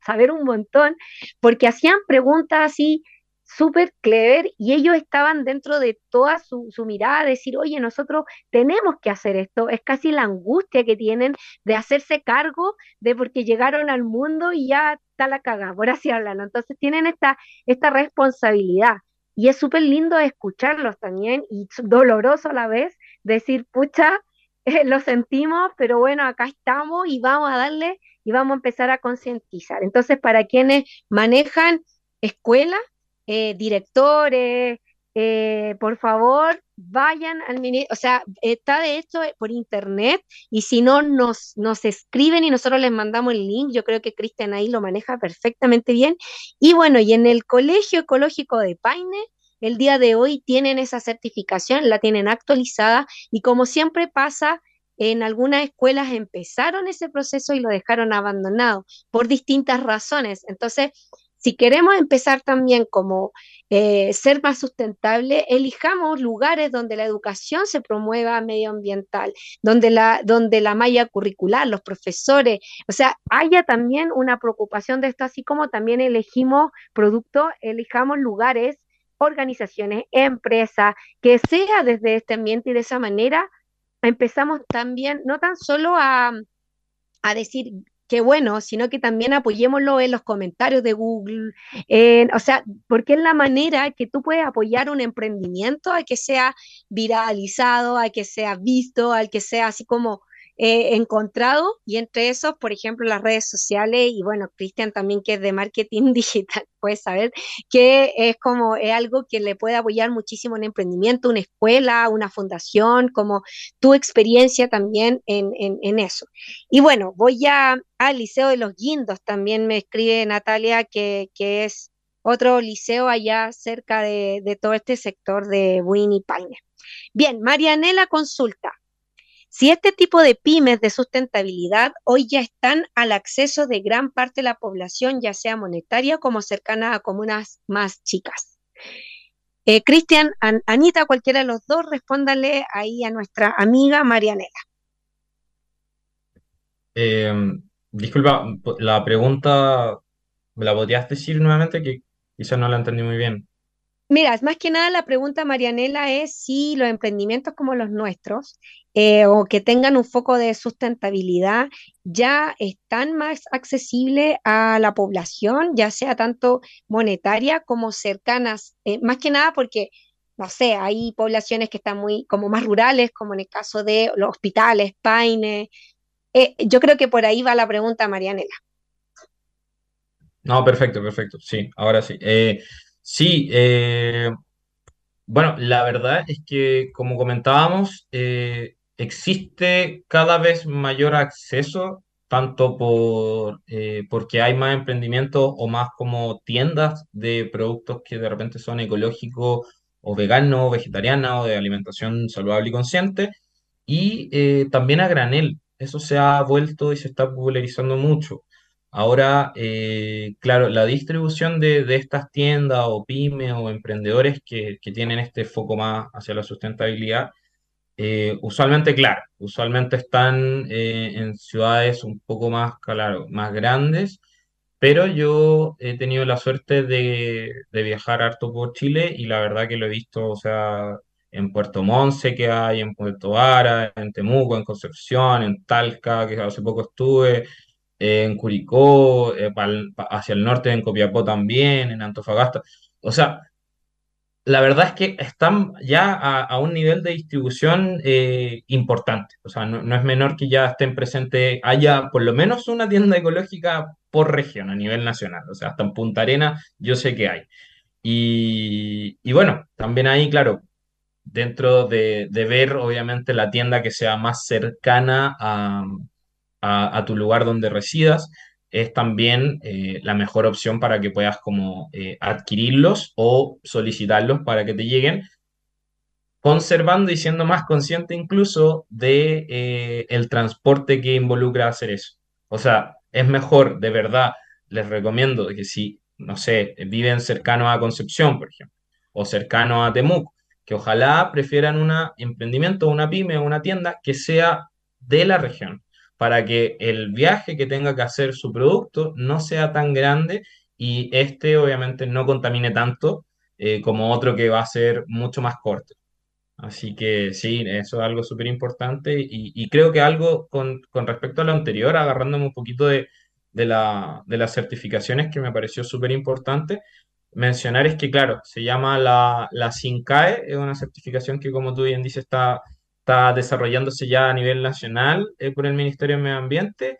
saber un montón, porque hacían preguntas así súper clever y ellos estaban dentro de toda su, su, mirada, decir, oye, nosotros tenemos que hacer esto, es casi la angustia que tienen de hacerse cargo de porque llegaron al mundo y ya está la cagada, por así hablarlo. Entonces tienen esta, esta responsabilidad y es súper lindo escucharlos también y doloroso a la vez decir, pucha, lo sentimos, pero bueno, acá estamos y vamos a darle y vamos a empezar a concientizar. Entonces, para quienes manejan escuelas, eh, directores, eh, por favor, vayan al ministerio, o sea, está de hecho por internet y si no nos, nos escriben y nosotros les mandamos el link, yo creo que Cristian ahí lo maneja perfectamente bien. Y bueno, y en el Colegio Ecológico de Paine, el día de hoy tienen esa certificación, la tienen actualizada y como siempre pasa, en algunas escuelas empezaron ese proceso y lo dejaron abandonado por distintas razones. Entonces, si queremos empezar también como eh, ser más sustentable, elijamos lugares donde la educación se promueva medioambiental, donde la, donde la malla curricular, los profesores, o sea, haya también una preocupación de esto, así como también elegimos productos, elijamos lugares, organizaciones, empresas, que sea desde este ambiente y de esa manera empezamos también, no tan solo a, a decir qué bueno, sino que también apoyémoslo en los comentarios de Google, o sea, porque es la manera que tú puedes apoyar un emprendimiento a que sea viralizado, a que sea visto, al que sea así como encontrado y entre esos, por ejemplo, las redes sociales y bueno, Cristian también que es de marketing digital, puede saber que es como es algo que le puede apoyar muchísimo un emprendimiento, una escuela, una fundación, como tu experiencia también en, en, eso. Y bueno, voy ya al Liceo de los Guindos, también me escribe Natalia que, que es otro liceo allá cerca de, de todo este sector de y Paine. Bien, Marianela consulta. Si este tipo de pymes de sustentabilidad hoy ya están al acceso de gran parte de la población, ya sea monetaria como cercana a comunas más chicas. Eh, Cristian, Anita, cualquiera de los dos, respóndale ahí a nuestra amiga Marianela. Eh, disculpa, la pregunta, ¿me la podrías decir nuevamente? Que quizás no la entendí muy bien. Mira, más que nada la pregunta, Marianela, es si los emprendimientos como los nuestros eh, o que tengan un foco de sustentabilidad ya están más accesibles a la población, ya sea tanto monetaria como cercanas, eh, más que nada porque, no sé, hay poblaciones que están muy como más rurales, como en el caso de los hospitales, Paine. Eh, yo creo que por ahí va la pregunta, Marianela. No, perfecto, perfecto. Sí, ahora sí. Sí, eh, bueno, la verdad es que como comentábamos, eh, existe cada vez mayor acceso, tanto por, eh, porque hay más emprendimientos o más como tiendas de productos que de repente son ecológicos o veganos, vegetarianos o de alimentación saludable y consciente, y también a granel. Eso se ha vuelto y se está popularizando mucho. Ahora, eh, claro, la distribución de, estas tiendas o pymes o emprendedores que, tienen este foco más hacia la sustentabilidad, eh, usualmente, claro, usualmente están eh, en ciudades un poco más, claro, más grandes, pero yo he tenido la suerte de, de viajar harto por Chile y la verdad que lo he visto, o sea, en Puerto Montt que hay, en Puerto Vara, en Temuco, en Concepción, en Talca, que hace poco estuve, en Curicó, eh, hacia el norte en Copiapó también, en Antofagasta. O sea, la verdad es que están ya a, un nivel de distribución eh, importante. O sea, no, es menor que ya estén presentes, haya por lo menos una tienda ecológica por región a nivel nacional. O sea, hasta en Punta Arena yo sé que hay. Y, y bueno, también ahí, claro, dentro de, de, ver obviamente la tienda que sea más cercana a, a, tu lugar donde residas, es también eh, la mejor opción para que puedas como eh, adquirirlos o solicitarlos para que te lleguen, conservando y siendo más consciente incluso de eh, el transporte que involucra hacer eso. O sea, es mejor, de verdad, les recomiendo que si, no sé, viven cercano a Concepción, por ejemplo, o cercano a Temuco, que ojalá prefieran un emprendimiento, una pyme una tienda que sea de la región para que el viaje que tenga que hacer su producto no sea tan grande y este obviamente no contamine tanto eh, como otro que va a ser mucho más corto. Así que sí, eso es algo súper importante y, y, creo que algo con, con, respecto a lo anterior, agarrándome un poquito de, de, la, de las certificaciones que me pareció súper importante, mencionar es que, claro, se llama la, la SINCAE, es una certificación que, como tú bien dices, está, está desarrollándose ya a nivel nacional eh, por el Ministerio de Medio Ambiente.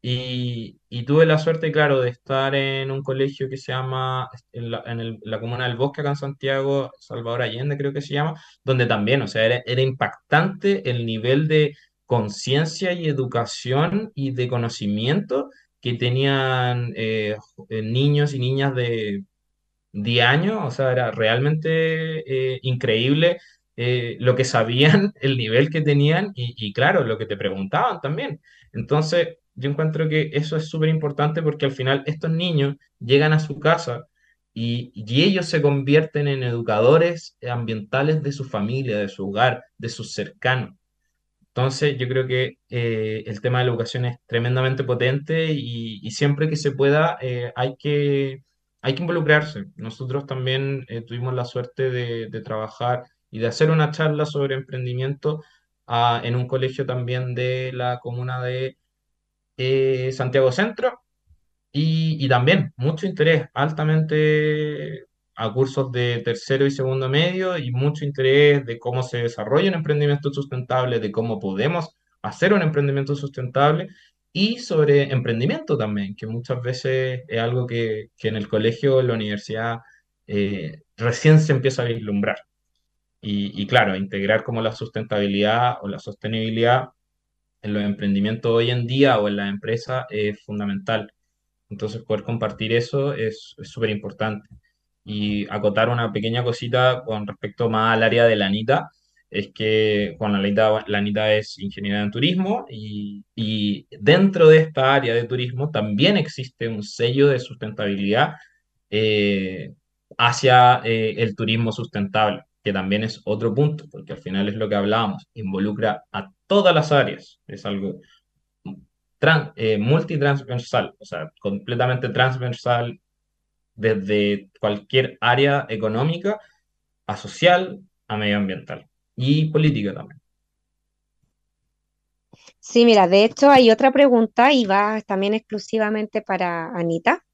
Y, y, tuve la suerte, claro, de estar en un colegio que se llama, en la, en el, la comuna del Bosque, acá en Santiago, Salvador Allende creo que se llama, donde también, o sea, era, era impactante el nivel de conciencia y educación y de conocimiento que tenían eh, eh niños y niñas de 10 años, o sea, era realmente eh, increíble eh, lo que sabían, el nivel que tenían y, claro, lo que te preguntaban también. Entonces, yo encuentro que eso es súper importante porque al final estos niños llegan a su casa y, y, ellos se convierten en educadores ambientales de su familia, de su hogar, de sus cercanos. Entonces, yo creo que eh, el tema de la educación es tremendamente potente y, siempre que se pueda eh, hay que, hay que involucrarse. Nosotros también tuvimos la suerte de, trabajar y de hacer una charla sobre emprendimiento ah, en un colegio también de la comuna de eh, Santiago Centro y, y, también mucho interés altamente a cursos de tercero y segundo medio y mucho interés de cómo se desarrolla un emprendimiento sustentable, de cómo podemos hacer un emprendimiento sustentable y sobre emprendimiento también, que muchas veces es algo que, que en el colegio, en la universidad, eh, recién se empieza a vislumbrar. Y, claro, integrar como la sustentabilidad o la sostenibilidad en los emprendimientos hoy en día o en la empresa es fundamental. Entonces, poder compartir eso es súper importante. Y acotar una pequeña cosita con respecto más al área de la ANITA, es que con la Anita, la Anita es ingeniera en turismo y, y, dentro de esta área de turismo también existe un sello de sustentabilidad eh, hacia eh, el turismo sustentable, que también es otro punto, porque al final es lo que hablábamos, involucra a todas las áreas. Es algo trans, eh, multitransversal, o sea, completamente transversal desde cualquier área económica a social a medioambiental y política también. Sí, mira, de hecho hay otra pregunta y va también exclusivamente para Anita,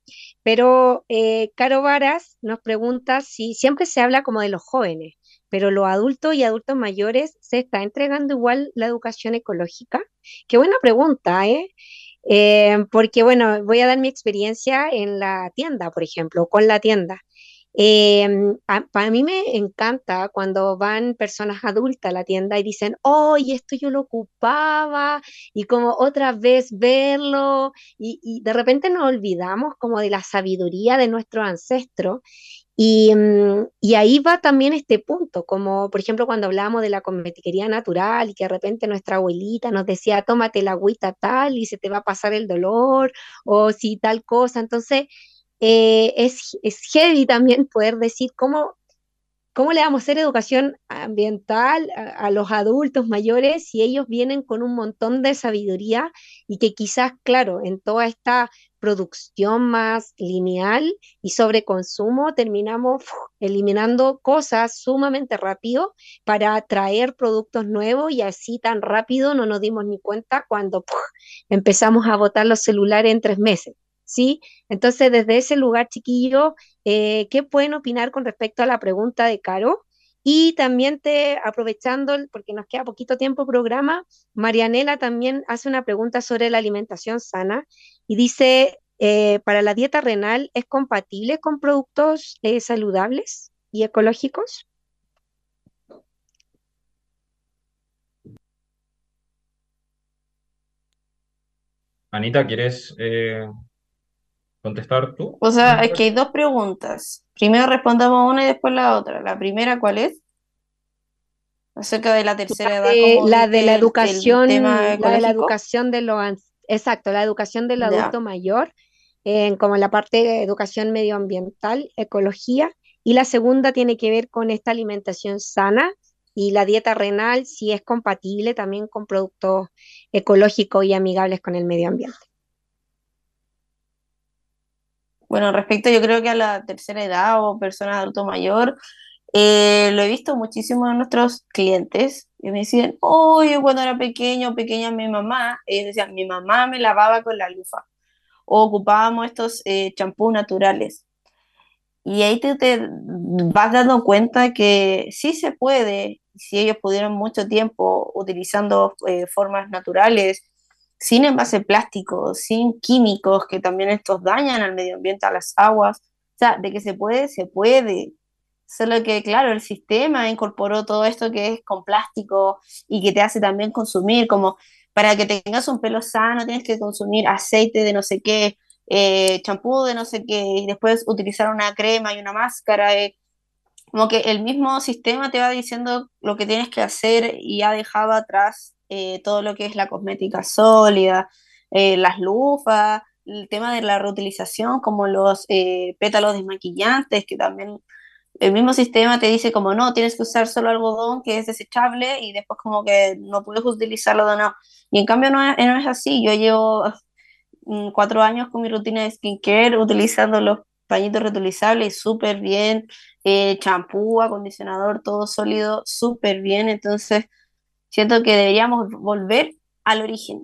pero eh, Caro Varas nos pregunta si siempre se habla como de los jóvenes, pero los adultos y adultos mayores, ¿se está entregando igual la educación ecológica? Qué buena pregunta, ¿eh? Eh, porque bueno, voy a dar mi experiencia en la tienda, por ejemplo, con la tienda. Eh, para mí me encanta cuando van personas adultas a la tienda y dicen, oye, esto yo lo ocupaba, y como otra vez verlo, y, de repente nos olvidamos como de la sabiduría de nuestros ancestros y, mm, ahí va también este punto, como por ejemplo cuando hablábamos de la cosmetiquería natural y que de repente nuestra abuelita nos decía, tómate la agüita tal y se te va a pasar el dolor, o si tal cosa. Entonces, eh, es, es heavy también poder decir cómo ¿Cómo le vamos a hacer educación ambiental a, los adultos mayores si ellos vienen con un montón de sabiduría y que quizás, claro, en toda esta producción más lineal y sobre consumo terminamos eliminando cosas sumamente rápido para traer productos nuevos y así tan rápido no nos dimos ni cuenta cuando empezamos a botar los celulares en tres meses? ¿Sí? Entonces, desde ese lugar, chiquillo, eh, ¿qué pueden opinar con respecto a la pregunta de Caro? Y también te, aprovechando, porque nos queda poquito tiempo programa, Marianela también hace una pregunta sobre la alimentación sana y dice, eh, ¿para la dieta renal es compatible con productos eh, saludables y ecológicos? Anita, ¿quieres contestar tú? O sea, es que hay dos preguntas. Primero respondamos una y después la otra. La primera, ¿cuál es? Acerca de la tercera la edad. Como la de la educación, la de la educación de los, exacto, la educación del adulto ya. mayor, eh, como la parte de educación medioambiental, ecología, y la segunda tiene que ver con esta alimentación sana y la dieta renal si es compatible también con productos ecológicos y amigables con el medio ambiente. Bueno, respecto yo creo que a la tercera edad o personas adulto mayor, eh, lo he visto muchísimo en nuestros clientes y me decían, oh, cuando era pequeño, pequeña mi mamá, ellos decían, mi mamá me lavaba con la lufa o ocupábamos estos eh, champús naturales. Y ahí te, te, vas dando cuenta que sí se puede, si ellos pudieron mucho tiempo utilizando eh, formas naturales, sin envase plástico, sin químicos que también estos dañan al medio ambiente, a las aguas. O sea, de que se puede, se puede. Solo que, claro, el sistema incorporó todo esto que es con plástico y que te hace también consumir, como para que tengas un pelo sano tienes que consumir aceite de no sé qué, eh, champú de no sé qué, y después utilizar una crema y una máscara. Eh, como que el mismo sistema te va diciendo lo que tienes que hacer y ha dejado atrás eh, todo lo que es la cosmética sólida, las lufas, el tema de la reutilización, como los pétalos desmaquillantes, que también el mismo sistema te dice como no, tienes que usar solo algodón que es desechable y después como que no puedes utilizarlo de no. Y en cambio no es, no es así. Yo llevo mm, cuatro años con mi rutina de skincare utilizando los pañitos reutilizables súper bien, eh, champú, acondicionador, todo sólido, súper bien. Entonces siento que deberíamos volver al origen,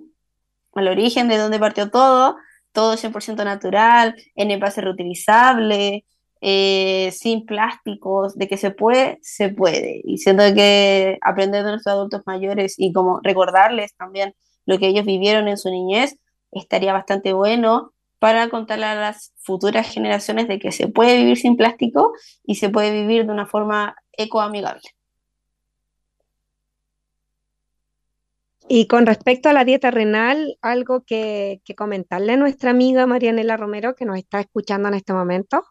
al origen de donde partió todo, todo 100% natural, en envase reutilizable, eh, sin plásticos, de que se puede, se puede. Y siento que aprender de nuestros adultos mayores y como recordarles también lo que ellos vivieron en su niñez, estaría bastante bueno para contarle a las futuras generaciones de que se puede vivir sin plástico y se puede vivir de una forma ecoamigable. Y con respecto a la dieta renal, algo que, comentarle a nuestra amiga Marianela Romero, que nos está escuchando en este momento.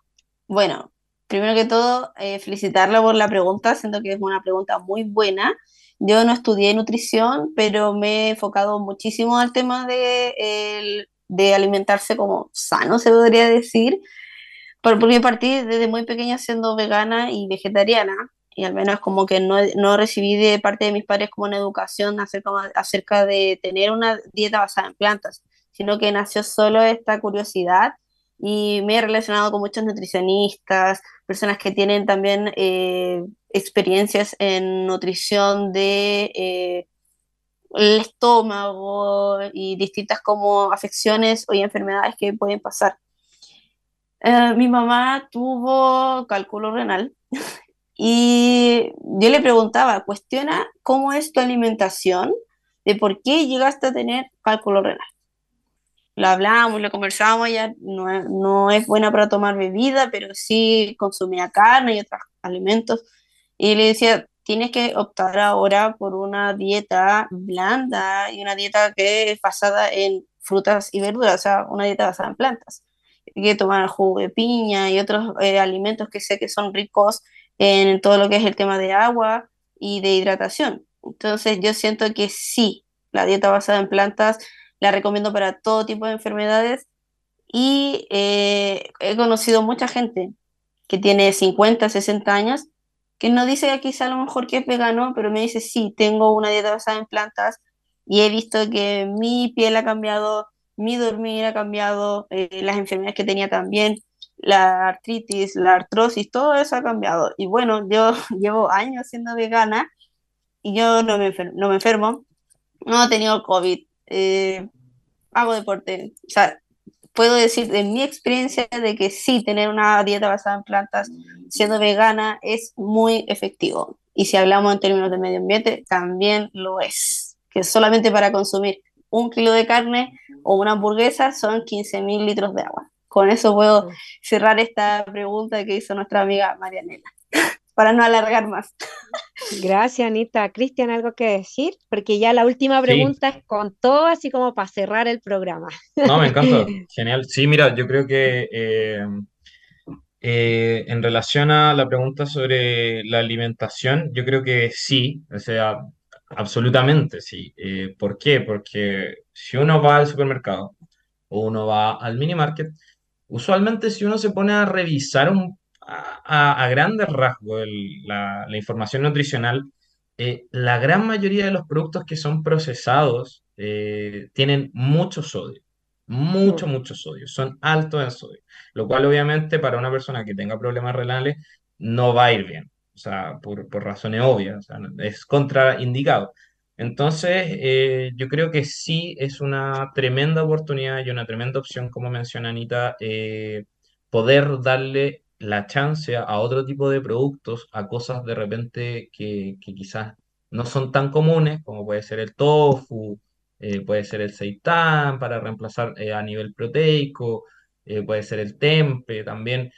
Bueno, primero que todo, eh, felicitarla por la pregunta, siento que es una pregunta muy buena. Yo no estudié nutrición, pero me he enfocado muchísimo al tema de, de alimentarse como sano, se podría decir, porque partí desde muy pequeña siendo vegana y vegetariana, y al menos como que no, no recibí de parte de mis padres como una educación acerca, acerca de tener una dieta basada en plantas, sino que nació solo esta curiosidad y me he relacionado con muchos nutricionistas, personas que tienen también eh, experiencias en nutrición de eh, el estómago y distintas como afecciones o enfermedades que pueden pasar. Eh, mi mamá tuvo cálculo renal y yo le preguntaba, cuestiona cómo es tu alimentación, de por qué llegaste a tener cálculo renal lo hablamos, lo conversamos, ella no, no, es buena para tomar bebida, pero sí consumía carne y otros alimentos. Y le decía, tienes que optar ahora por una dieta blanda y una dieta que es basada en frutas y verduras, o sea, una dieta basada en plantas. Hay que tomar jugo de piña y otros eh, alimentos que sé que son ricos en todo lo que es el tema de agua y de hidratación. Entonces yo siento que sí, la dieta basada en plantas la recomiendo para todo tipo de enfermedades y eh, he conocido mucha gente que tiene 50, 60 años que no dice que quizá a lo mejor que es vegano, pero me dice, sí, tengo una dieta basada en plantas y he visto que mi piel ha cambiado, mi dormir ha cambiado, eh, las enfermedades que tenía también, la artritis, la artrosis, todo eso ha cambiado. Y bueno, yo llevo años siendo vegana y yo no me enfermo, no, me enfermo, no he tenido COVID, eh, hago deporte. O sea, puedo decir de mi experiencia de que sí, tener una dieta basada en plantas siendo vegana es muy efectivo. Y si hablamos en términos de medio ambiente, también lo es. Que solamente para consumir un kilo de carne o una hamburguesa son 15 mil litros de agua. Con eso puedo cerrar esta pregunta que hizo nuestra amiga Marianela para no alargar más. Gracias, Anita. Cristian, ¿algo que decir? Porque ya la última pregunta es con todo, así como para cerrar el programa. No, me encanta. Genial. Sí, mira, yo creo que eh, eh, en relación a la pregunta sobre la alimentación, yo creo que sí, o sea, absolutamente sí. Eh, ¿por qué? Porque si uno va al supermercado o uno va al mini market, usualmente si uno se pone a revisar un a, grandes rasgos la, información nutricional, eh, la gran mayoría de los productos que son procesados eh, tienen mucho sodio, mucho, Mm, mucho sodio, son altos en sodio, lo cual obviamente para una persona que tenga problemas renales no va a ir bien, o sea, por, por razones obvias, o sea, es contraindicado. Entonces, eh, yo creo que sí es una tremenda oportunidad y una tremenda opción, como menciona Anita, eh, poder darle la chance a otro tipo de productos, a cosas de repente que, quizás no son tan comunes, como puede ser el tofu, eh, puede ser el seitán para reemplazar a nivel proteico, puede ser el tempe también.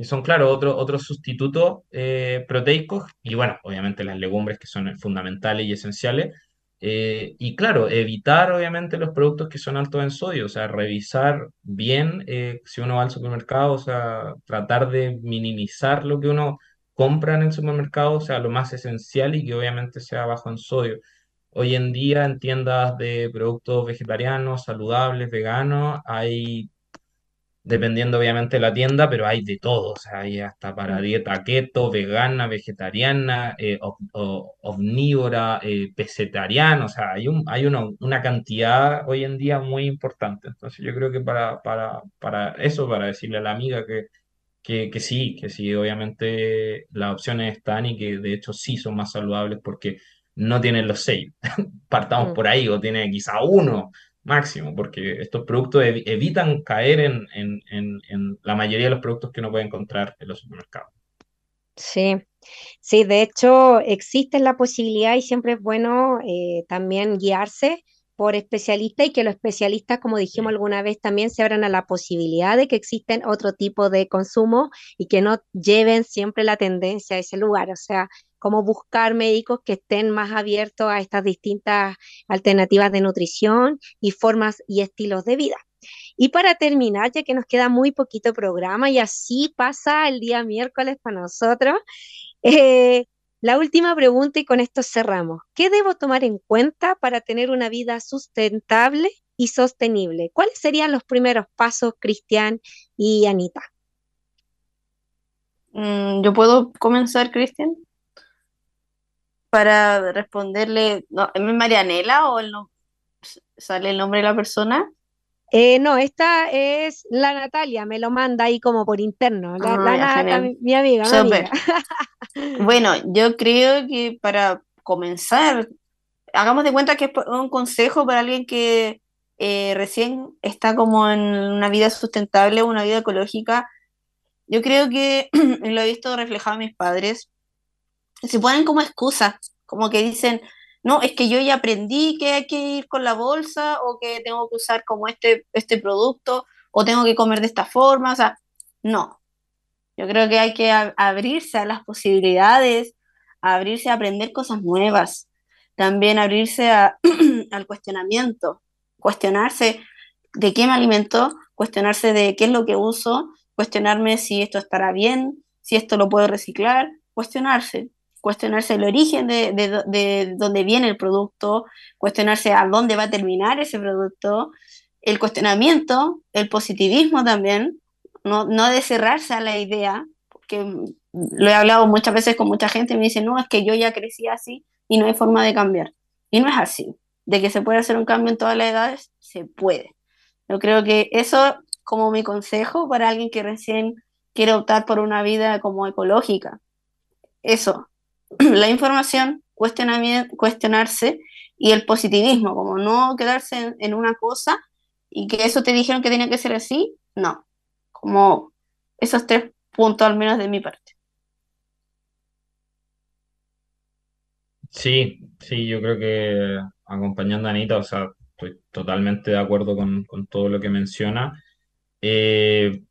Y son, claro, otro- otros sustitutos eh, proteicos y, bueno, obviamente las legumbres que son fundamentales y esenciales. Eh, y claro, evitar obviamente los productos que son altos en sodio, o sea, revisar bien eh, si uno va al supermercado, o sea, tratar de minimizar lo que uno compra en el supermercado, o sea, lo más esencial y que obviamente sea bajo en sodio. Hoy en día en tiendas de productos vegetarianos, saludables, veganos, hay dependiendo obviamente de la tienda, pero hay de todo, o sea, hay hasta para mm. dieta keto, vegana, vegetariana, eh, ov- omnívora, eh, pescetariana, o sea, hay un, hay una, una cantidad hoy en día muy importante. Entonces yo creo que para, para, para eso, para decirle a la amiga que, que, que sí, que sí, obviamente las opciones están y que de hecho sí son más saludables porque no tienen los seis partamos Mm. por ahí, o tiene quizá uno máximo, porque estos productos ev- evitan caer en, en- en- en la mayoría de los productos que uno puede encontrar en los supermercados. Sí, sí, de hecho existe la posibilidad y siempre es bueno eh, también guiarse por especialistas y que los especialistas, como dijimos Sí, alguna vez, también se abran a la posibilidad de que existen otro tipo de consumo y que no lleven siempre la tendencia a ese lugar. O sea, como buscar médicos que estén más abiertos a estas distintas alternativas de nutrición y formas y estilos de vida. Y para terminar, ya que nos queda muy poquito programa y así pasa el día miércoles para nosotros, eh, la última pregunta y con esto cerramos. ¿Qué debo tomar en cuenta para tener una vida sustentable y sostenible? ¿Cuáles serían los primeros pasos, Cristian y Anita? Mm, ¿yo puedo comenzar, Cristian? Para responderle, no, ¿es Marianela o el no- sale el nombre de la persona? Eh, no, esta es la Natalia, me lo manda ahí como por interno. La, Ah, la ya, Nata, genial. mi, mi amiga, mi amiga. Súper. Bueno, yo creo que para comenzar, hagamos de cuenta que es un consejo para alguien que eh, recién está como en una vida sustentable, una vida ecológica. Yo creo que lo he visto reflejado en mis padres, se ponen como excusas, como que dicen, no, es que yo ya aprendí que hay que ir con la bolsa o que tengo que usar como este, este producto o tengo que comer de esta forma, o sea, no. Yo creo que hay que abrirse a las posibilidades, abrirse a aprender cosas nuevas, también abrirse a- al cuestionamiento, cuestionarse de qué me alimento, cuestionarse de qué es lo que uso, cuestionarme si esto estará bien, si esto lo puedo reciclar, cuestionarse, cuestionarse el origen de, de, de dónde viene el producto, cuestionarse a dónde va a terminar ese producto, el cuestionamiento, el positivismo también, no, no de cerrarse a la idea, porque lo he hablado muchas veces con mucha gente y me dice, no, es que yo ya crecí así y no hay forma de cambiar. Y no es así. De que se puede hacer un cambio en todas las edades, se puede. Yo creo que eso como mi consejo para alguien que recién quiere optar por una vida como ecológica. Eso, la información, cuestionarse y el positivismo, como no quedarse en, en una cosa y que eso te dijeron que tenía que ser así, no, como esos tres puntos al menos de mi parte. sí, sí, yo creo que acompañando a Anita, o sea, estoy totalmente de acuerdo con, con todo lo que menciona. Eh,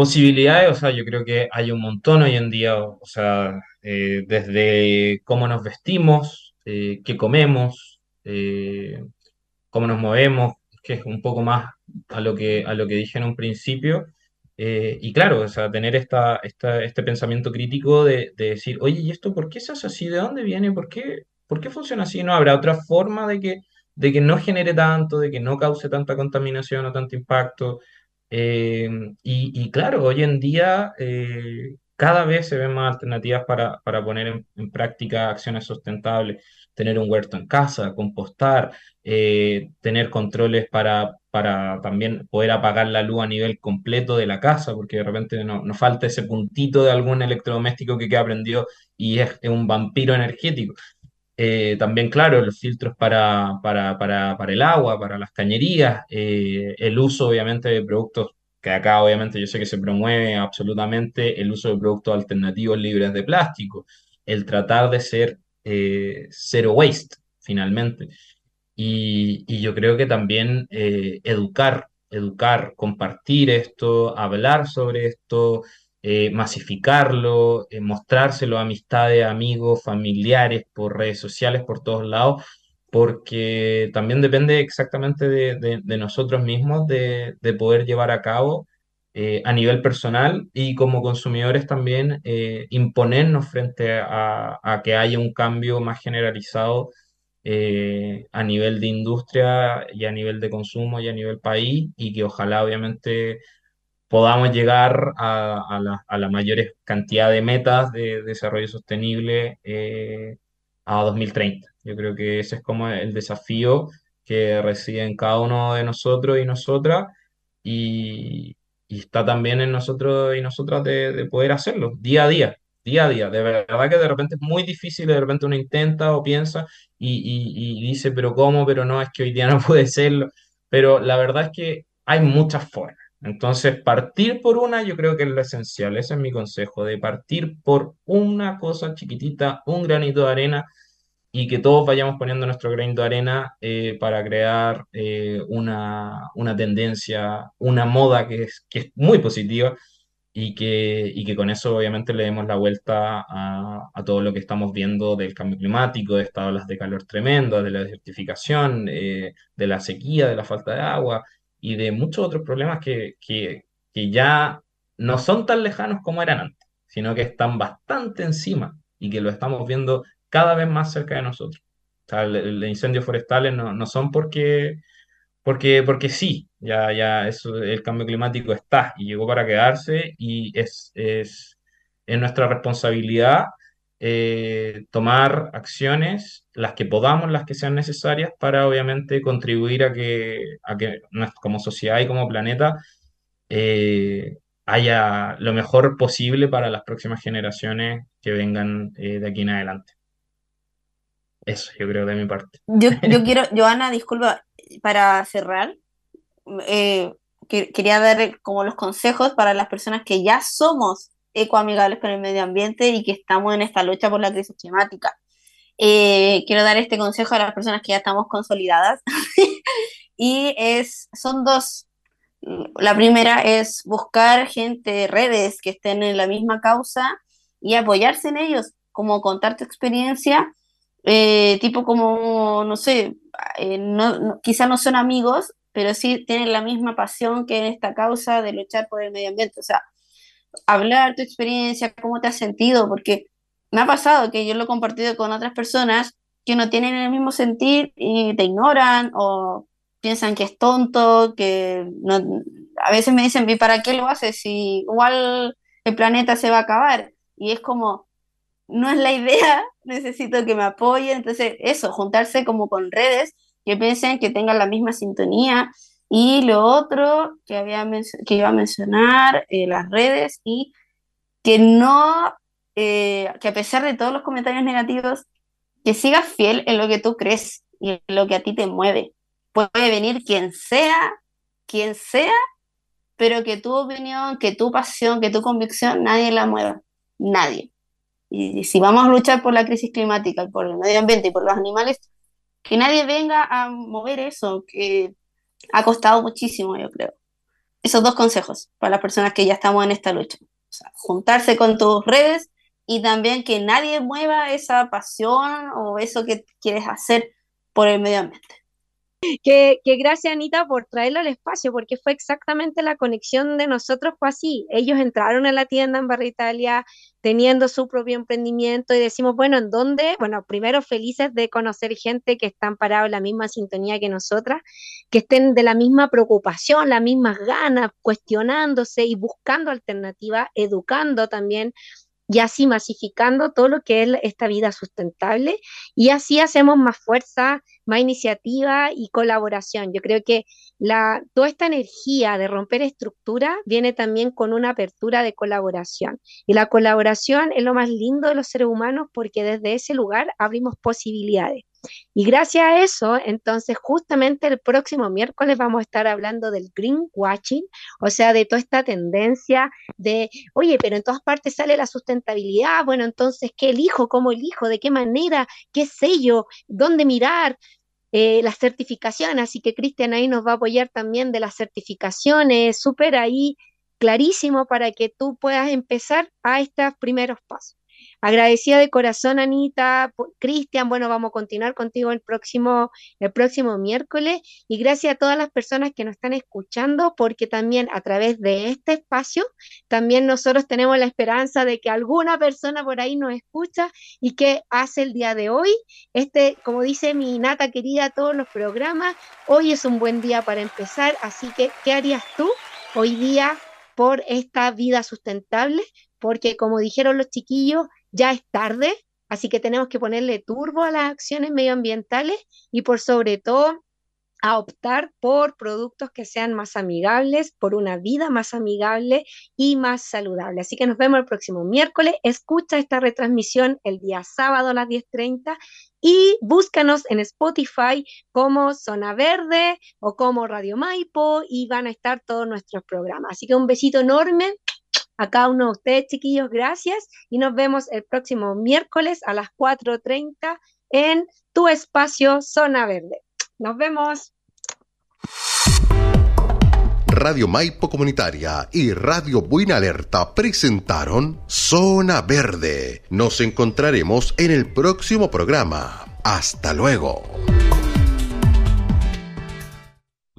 Posibilidades, o sea, yo creo que hay un montón hoy en día, o sea, eh, desde cómo nos vestimos, eh, qué comemos, eh, cómo nos movemos, que es un poco más a lo que, a lo que dije en un principio. Y claro, o sea, tener esta, esta- este pensamiento crítico de, de decir, oye, ¿y esto por qué se hace así? ¿De dónde viene? ¿Por qué, por qué funciona así? ¿No habrá otra forma de que, de que no genere tanto, de que no cause tanta contaminación o tanto impacto? Eh, y, y claro, hoy en día, eh, cada vez se ven más alternativas para, para poner en, práctica acciones sustentables, tener un huerto en casa, compostar, eh, tener controles para, para también poder apagar la luz a nivel completo de la casa, porque de repente no falta ese puntito de algún electrodoméstico que queda prendido y es, un vampiro energético. Eh, también, claro, los filtros para, para, para, para, el agua, para las cañerías, eh, el uso obviamente de productos que acá obviamente yo sé que se promueve absolutamente el uso de productos alternativos libres de plástico, el tratar de ser eh, zero waste, finalmente. Y, yo creo que también eh, educar, educar, compartir esto, hablar sobre esto, eh, masificarlo, mostrárselo a amistades, amigos, familiares, por redes sociales, por todos lados, porque también depende exactamente de, nosotros mismos de, de, poder llevar a cabo eh, a nivel personal y como consumidores también eh, imponernos frente a, que haya un cambio más generalizado eh, a nivel de industria y a nivel de consumo y a nivel país y que ojalá obviamente podamos llegar a, a la, a la mayor cantidad de metas de desarrollo sostenible a 2030. Yo creo que ese es como el desafío que reside en cada uno de nosotros y nosotras y, y está también en nosotros y nosotras de, de, poder hacerlo día a día, día a día. De verdad que de repente es muy difícil, de repente uno intenta o piensa y, y, y dice, pero ¿cómo? Pero no, es que hoy día no puede serlo. Pero la verdad es que hay muchas formas. Entonces, partir por una yo creo que es lo esencial. Ese es mi consejo, de partir por una cosa chiquitita, un granito de arena y que todos vayamos poniendo nuestro granito de arena eh, para crear eh, una, una, tendencia, una moda que es, muy positiva y que, y que con eso obviamente le demos la vuelta a, a, todo lo que estamos viendo del cambio climático, de estas olas de calor tremendas, de la desertificación, eh, de la sequía, de la falta de agua y de muchos otros problemas que, que, que ya no son tan lejanos como eran antes, sino que están bastante encima y que lo estamos viendo cada vez más cerca de nosotros. O sea, los incendios forestales no, no, son porque, porque, porque sí, ya, ya eso, el cambio climático está y llegó para quedarse y es, es, es nuestra responsabilidad eh, tomar acciones, las que podamos, las que sean necesarias, para obviamente contribuir a que, a que como sociedad y como planeta eh, haya lo mejor posible para las próximas generaciones que vengan eh, de aquí en adelante. Eso, yo creo de mi parte. Yo, yo quiero, Joana, disculpa, para cerrar, que, quería dar como los consejos para las personas que ya somos ecoamigables con el medio ambiente y que estamos en esta lucha por la crisis climática. Eh, quiero dar este consejo a las personas que ya estamos consolidadas y es, son dos. La primera es buscar gente, redes que estén en la misma causa y apoyarse en ellos, como contar tu experiencia eh, tipo como, no sé, eh, no, quizá no son amigos, pero sí tienen la misma pasión que en esta causa de luchar por el medio ambiente. O sea, hablar tu experiencia, cómo te has sentido, porque me ha pasado que yo lo he compartido con otras personas que no tienen el mismo sentir y te ignoran o piensan que es tonto, que no, a veces me dicen, ¿y para qué lo haces si igual el planeta se va a acabar? Y es como, no es la idea, necesito que me apoyen. Entonces, eso, juntarse como con redes que piensen que tengan la misma sintonía. Y lo otro que, había que iba a mencionar, eh, las redes, y que no, eh, que a pesar de todos los comentarios negativos, que sigas fiel en lo que tú crees y en lo que a ti te mueve. Puede venir quien sea, quien sea, pero que tu opinión, que tu pasión, que tu convicción, nadie la mueva. Nadie. Y si vamos a luchar por la crisis climática, por el medio ambiente y por los animales, que nadie venga a mover eso, que ha costado muchísimo, yo creo. Esos dos consejos para las personas que ya estamos en esta lucha. O sea, juntarse con tus redes y también que nadie mueva esa pasión o eso que quieres hacer por el medio ambiente. Que, que, gracias Anita por traerlo al espacio, porque fue exactamente la conexión de nosotros, fue así. Ellos entraron a la tienda en Barra Italia teniendo su propio emprendimiento y decimos, bueno, ¿en dónde? Bueno, primero felices de conocer gente que están parados en la misma sintonía que nosotras, que estén de la misma preocupación, las mismas ganas, cuestionándose y buscando alternativas, educando también y así masificando todo lo que es esta vida sustentable y así hacemos más fuerza, más iniciativa y colaboración. Yo creo que la, toda esta energía de romper estructura viene también con una apertura de colaboración y la colaboración es lo más lindo de los seres humanos porque desde ese lugar abrimos posibilidades. Y gracias a eso, entonces justamente el próximo miércoles vamos a estar hablando del greenwashing, o sea, de toda esta tendencia de, oye, pero en todas partes sale la sustentabilidad, bueno, entonces, ¿qué elijo? ¿Cómo elijo? ¿De qué manera? ¿Qué sello? ¿Dónde mirar? Eh, las certificaciones, así que Cristian ahí nos va a apoyar también de las certificaciones, súper ahí clarísimo para que tú puedas empezar a estos primeros pasos. Agradecida de corazón, Anita, Cristian, bueno, vamos a continuar contigo el próximo, el próximo miércoles y gracias a todas las personas que nos están escuchando, porque también a través de este espacio, también nosotros tenemos la esperanza de que alguna persona por ahí nos escucha y que hace el día de hoy, este, como dice mi Nata querida, todos los programas, hoy es un buen día para empezar, así que, ¿qué harías tú hoy día por esta vida sustentable? Porque como dijeron los chiquillos, ya es tarde, así que tenemos que ponerle turbo a las acciones medioambientales y por sobre todo a optar por productos que sean más amigables, por una vida más amigable y más saludable. Así que nos vemos el próximo miércoles. Escucha esta retransmisión el día sábado a las 10.30 y búscanos en Spotify como Zona Verde o como Radio Maipo y van a estar todos nuestros programas. Así que un besito enorme a cada uno de ustedes, chiquillos, gracias y nos vemos el próximo miércoles a las 4.30 en tu espacio Zona Verde. Nos vemos. Radio Maipo Comunitaria y Radio Buena Alerta presentaron Zona Verde. Nos encontraremos en el próximo programa. Hasta luego.